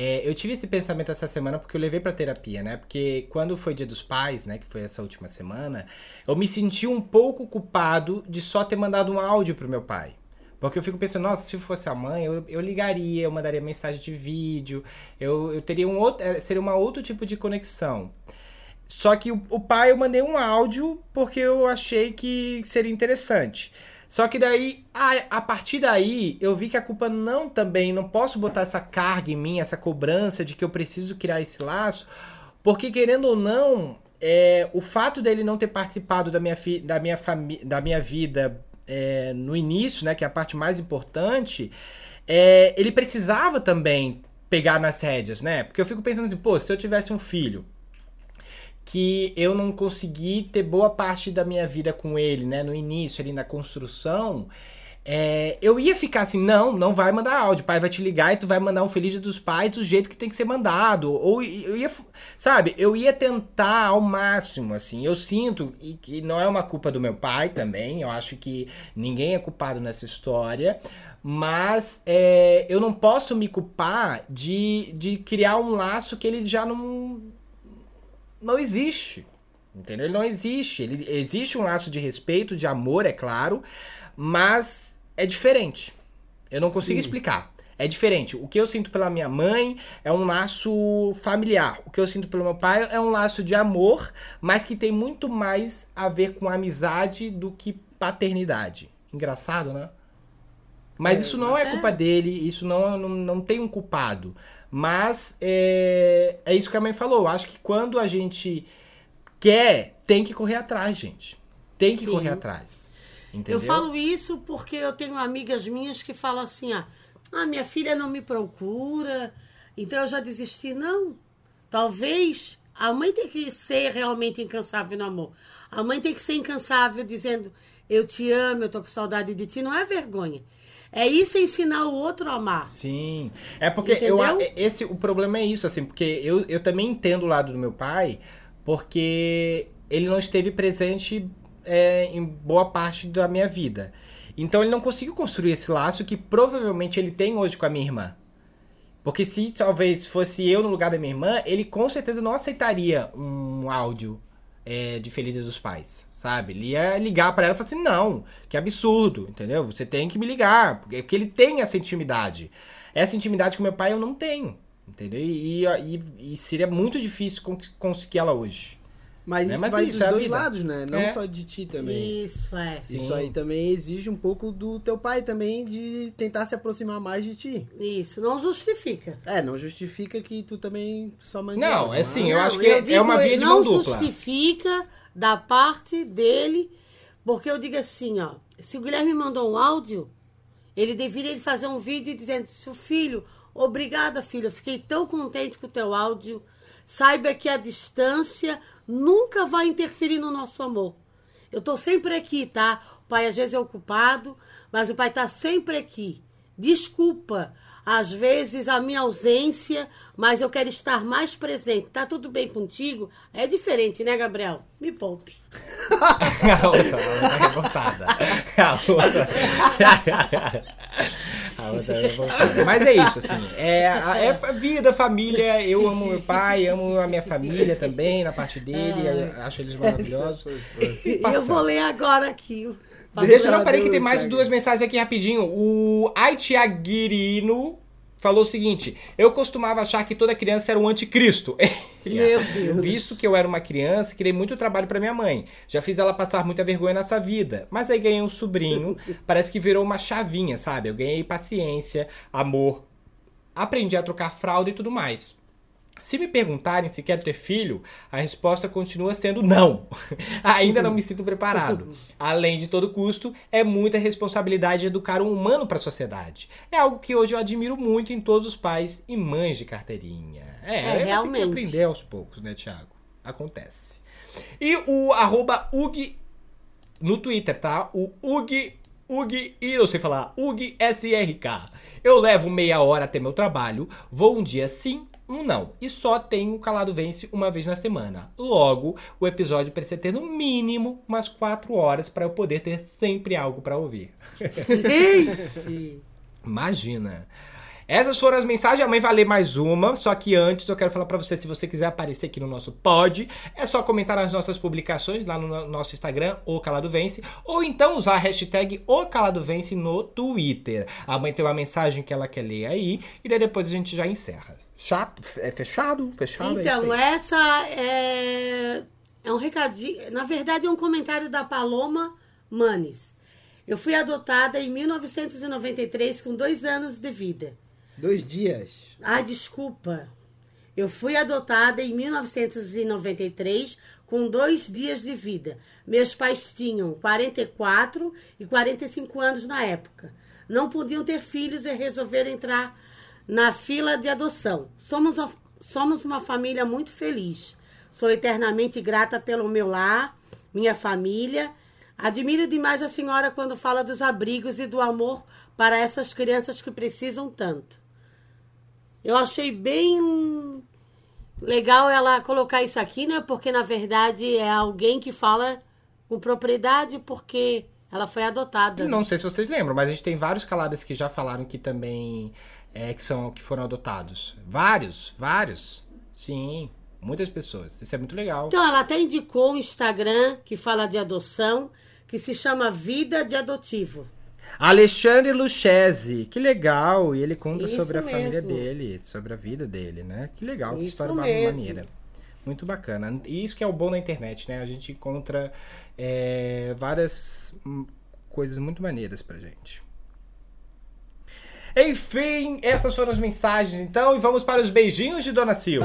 é, eu tive esse pensamento essa semana porque eu levei pra terapia, né? Porque quando foi dia dos pais, né, que foi essa última semana, eu me senti um pouco culpado de só ter mandado um áudio pro meu pai. Porque eu fico pensando, nossa, se fosse a mãe, eu, eu ligaria, eu mandaria mensagem de vídeo, eu, eu teria um outro, eh, seria uma outro tipo de conexão. Só que o, o pai eu mandei um áudio porque eu achei que seria interessante. Só que daí, a, a partir daí, eu vi que a culpa não também, não posso botar essa carga em mim, essa cobrança de que eu preciso criar esse laço, porque querendo ou não, é, o fato dele não ter participado da minha, fi, da minha, fami, da minha vida é, no início, né, que é a parte mais importante, é, ele precisava também pegar nas rédeas, né? Porque eu fico pensando assim, pô, se eu tivesse um filho que eu não consegui ter boa parte da minha vida com ele, né? No início, ali na construção. É, eu ia ficar assim, não, não vai mandar áudio. Pai vai te ligar e tu vai mandar um Feliz Dia dos Pais do jeito que tem que ser mandado. Ou eu ia, sabe, eu ia tentar ao máximo, assim. Eu sinto e que não é uma culpa do meu pai também. Eu acho que ninguém é culpado nessa história. Mas é, eu não posso me culpar de, de criar um laço que ele já não, não existe. Entendeu? Ele não existe. Ele, existe um laço de respeito, de amor, é claro, mas é diferente. Eu não consigo Sim. explicar. É diferente. O que eu sinto pela minha mãe é um laço familiar. O que eu sinto pelo meu pai é um laço de amor, mas que tem muito mais a ver com amizade do que paternidade. Engraçado, né? Mas é, isso não é, é culpa dele, isso não, não, não tem um culpado. Mas é, é isso que a mãe falou. Eu acho que quando a gente quer, tem que correr atrás, gente. Tem que Sim. correr atrás. Entendeu? Eu falo isso porque eu tenho amigas minhas que falam assim: ah, ah, minha filha não me procura, então eu já desisti. Não. Talvez a mãe tem que ser realmente incansável no amor. A mãe tem que ser incansável dizendo: eu te amo, eu tô com saudade de ti. Não é vergonha. É isso ensinar o outro a amar. Sim. É porque eu, esse, o problema é isso, assim, porque eu, eu também entendo o lado do meu pai, porque ele não esteve presente é, em boa parte da minha vida. Então ele não conseguiu construir esse laço que provavelmente ele tem hoje com a minha irmã. Porque se talvez fosse eu no lugar da minha irmã, ele com certeza não aceitaria um áudio é, de Felizes dos Pais, sabe? Ele ia ligar para ela e falar assim: não, que absurdo, entendeu? Você tem que me ligar, porque, porque ele tem essa intimidade. Essa intimidade com meu pai eu não tenho, entendeu? E, e, e seria muito difícil conseguir ela hoje. Mas né? isso Mas vai isso, dos é dois lados, né? Não é. só de ti também. Isso, é. Sim. Isso aí também exige um pouco do teu pai também de tentar se aproximar mais de ti. Isso, não justifica. É, não justifica que tu também só mande. Não, é assim, eu acho que eu é uma via de mão dupla. Não justifica da parte dele, porque eu digo assim, ó, se o Guilherme mandou um áudio, ele deveria fazer um vídeo dizendo, seu filho, obrigada, filho, fiquei tão contente com o teu áudio. Saiba que a distância nunca vai interferir no nosso amor. Eu estou sempre aqui, tá? O pai às vezes é ocupado, mas o pai está sempre aqui. Desculpa, às vezes a minha ausência, mas eu quero estar mais presente. Tá tudo bem contigo? É diferente, né, Gabriel? Me poupe. a outra, a outra revoltada. *laughs* A outra. *laughs* *laughs* Mas é isso, assim. É, é vida, família. Eu amo meu pai, amo a minha família também, na parte dele. É. Acho eles maravilhosos. *laughs* Eu vou ler agora aqui. Deixa, não, peraí que tem mais duas mensagens aqui rapidinho. O Aitiaguirino falou o seguinte: Eu costumava achar que toda criança era um anticristo. *laughs* Meu Deus. Visto que eu era uma criança, criei muito trabalho para minha mãe. Já fiz ela passar muita vergonha nessa vida. Mas aí ganhei um sobrinho, *laughs* parece que virou uma chavinha, sabe? Eu ganhei paciência, amor, aprendi a trocar fralda e tudo mais. Se me perguntarem se quero ter filho, a resposta continua sendo não. *laughs* Ainda não me sinto preparado. *laughs* Além de todo custo, é muita responsabilidade educar um humano para a sociedade. É algo que hoje eu admiro muito em todos os pais e mães de carteirinha. É, é realmente. Tem que aprender aos poucos, né, Thiago? Acontece. E o arroba UG no Twitter, tá? O UG UG, e eu sei falar, UG SRK. Eu levo meia hora até meu trabalho, vou um dia sim, um não. E só tem o Calado Vence uma vez na semana. Logo, o episódio precisa ter no mínimo umas quatro horas para eu poder ter sempre algo para ouvir. Imagina. Essas foram as mensagens. A mãe vai ler mais uma. Só que antes eu quero falar para você: se você quiser aparecer aqui no nosso pod, é só comentar nas nossas publicações lá no nosso Instagram, o Calado Vence, ou então usar a hashtag o Calado Vence no Twitter. A mãe tem uma mensagem que ela quer ler aí, e daí depois a gente já encerra. Chato? É fechado? Fechado? É então, é essa é, é um recadinho. Na verdade, é um comentário da Paloma Manes. Eu fui adotada em 1993 com dois anos de vida. Dois dias. Ah, desculpa. Eu fui adotada em 1993 com dois dias de vida. Meus pais tinham 44 e 45 anos na época. Não podiam ter filhos e resolveram entrar na fila de adoção. Somos, somos uma família muito feliz. Sou eternamente grata pelo meu lar, minha família. Admiro demais a senhora quando fala dos abrigos e do amor para essas crianças que precisam tanto. Eu achei bem legal ela colocar isso aqui, né? Porque na verdade é alguém que fala com propriedade porque ela foi adotada. Não sei se vocês lembram, mas a gente tem vários caladas que já falaram que também é, que são que foram adotados. Vários, vários. Sim, muitas pessoas. Isso é muito legal. Então, ela até indicou um Instagram que fala de adoção, que se chama Vida de Adotivo. Alexandre Luchese, que legal! E ele conta Isso sobre a família mesmo. dele, sobre a vida dele, né? Que legal, que Isso história mesmo. maneira. Muito bacana. E isso que é o bom da internet, né? A gente encontra é, várias hum, coisas muito maneiras pra gente. Enfim, essas foram as mensagens então, e vamos para os beijinhos de Dona Sil.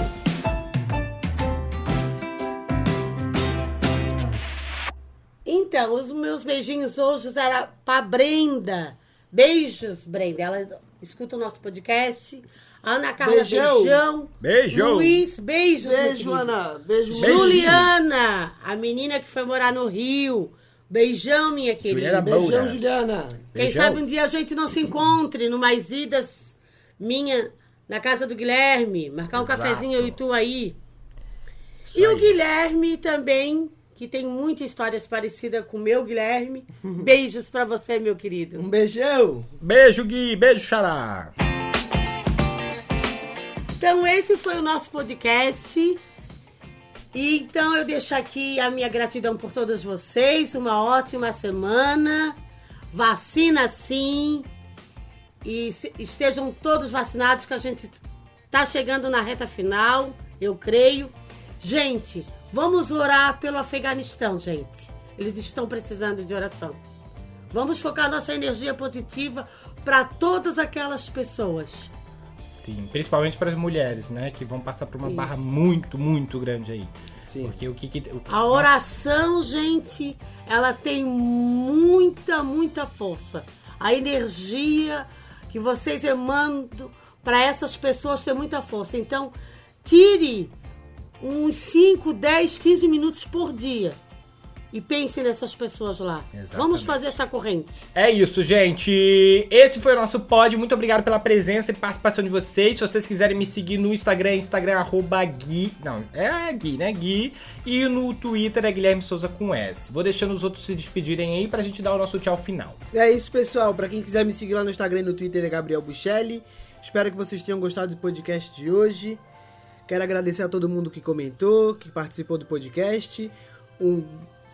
Então, os meus beijinhos hoje era pra Brenda. Beijos, Brenda. Ela escuta o nosso podcast. Ana Carla, Beijão. beijão. Beijo. Luiz, beijos, Beijo. Ana. Beijo, Beijo. Juliana, a menina que foi morar no Rio. Beijão, minha querida. Juliana Beijão, Moura. Juliana. Quem Beijão. sabe um dia a gente não se encontre numas idas minha na casa do Guilherme. Marcar um Exato. cafezinho eu e tu aí. Isso E o aí. Guilherme também, que tem muitas histórias parecidas com o meu Guilherme. *laughs* Beijos pra você, meu querido. Um beijão. Beijo, Gui. Beijo, Xará. Então, esse foi o nosso podcast. Então eu deixo aqui a minha gratidão por todos vocês. Uma ótima semana. Vacina sim. E estejam todos vacinados, que a gente tá chegando na reta final, eu creio. Gente, vamos orar pelo Afeganistão, gente. Eles estão precisando de oração. Vamos focar nossa energia positiva para todas aquelas pessoas. Sim, principalmente para as mulheres, né? Que vão passar por uma Isso. barra muito, muito grande aí. Sim. Porque o que. que o que- A oração, gente, ela tem muita, muita força. A energia que vocês emanam para essas pessoas tem muita força. Então, tire uns 5, 10, 15 minutos por dia e pense nessas pessoas lá. Exatamente. Vamos fazer essa corrente. É isso, gente. Esse foi o nosso pod. Muito obrigado pela presença e participação de vocês. Se vocês quiserem me seguir no Instagram, Instagram arroba Gui. Não, é Gui, né? Gui. E no Twitter é Guilherme Souza com S. Vou deixando os outros se despedirem aí pra gente dar o nosso tchau final. É isso, pessoal. Pra quem quiser me seguir lá no Instagram e no Twitter é Gabriel Buchelli. Espero que vocês tenham gostado do podcast de hoje. Quero agradecer a todo mundo que comentou, que participou do podcast. Um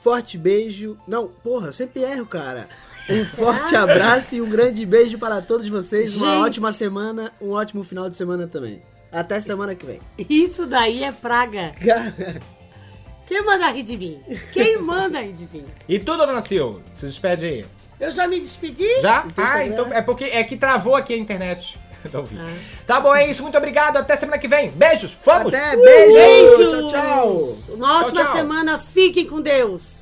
forte beijo. Não, porra, sempre erro, cara. Um *laughs* forte abraço e um grande beijo para todos vocês. Uma Gente. ótima semana, um ótimo final de semana também. Até semana que vem. Isso daí é praga. Cara, Quem manda rir de mim? Quem manda rir de mim? E tu, dona Sil? Se despede aí. Eu já me despedi? Já? Então, Ah, então é porque é que travou aqui a internet. Não vi. Ah. Tá bom, é isso. Muito obrigado. Até semana que vem. Beijos. Vamos. até Uh! beijo. Beijos! Tchau, tchau. Uma ótima tchau. semana. Fiquem com Deus.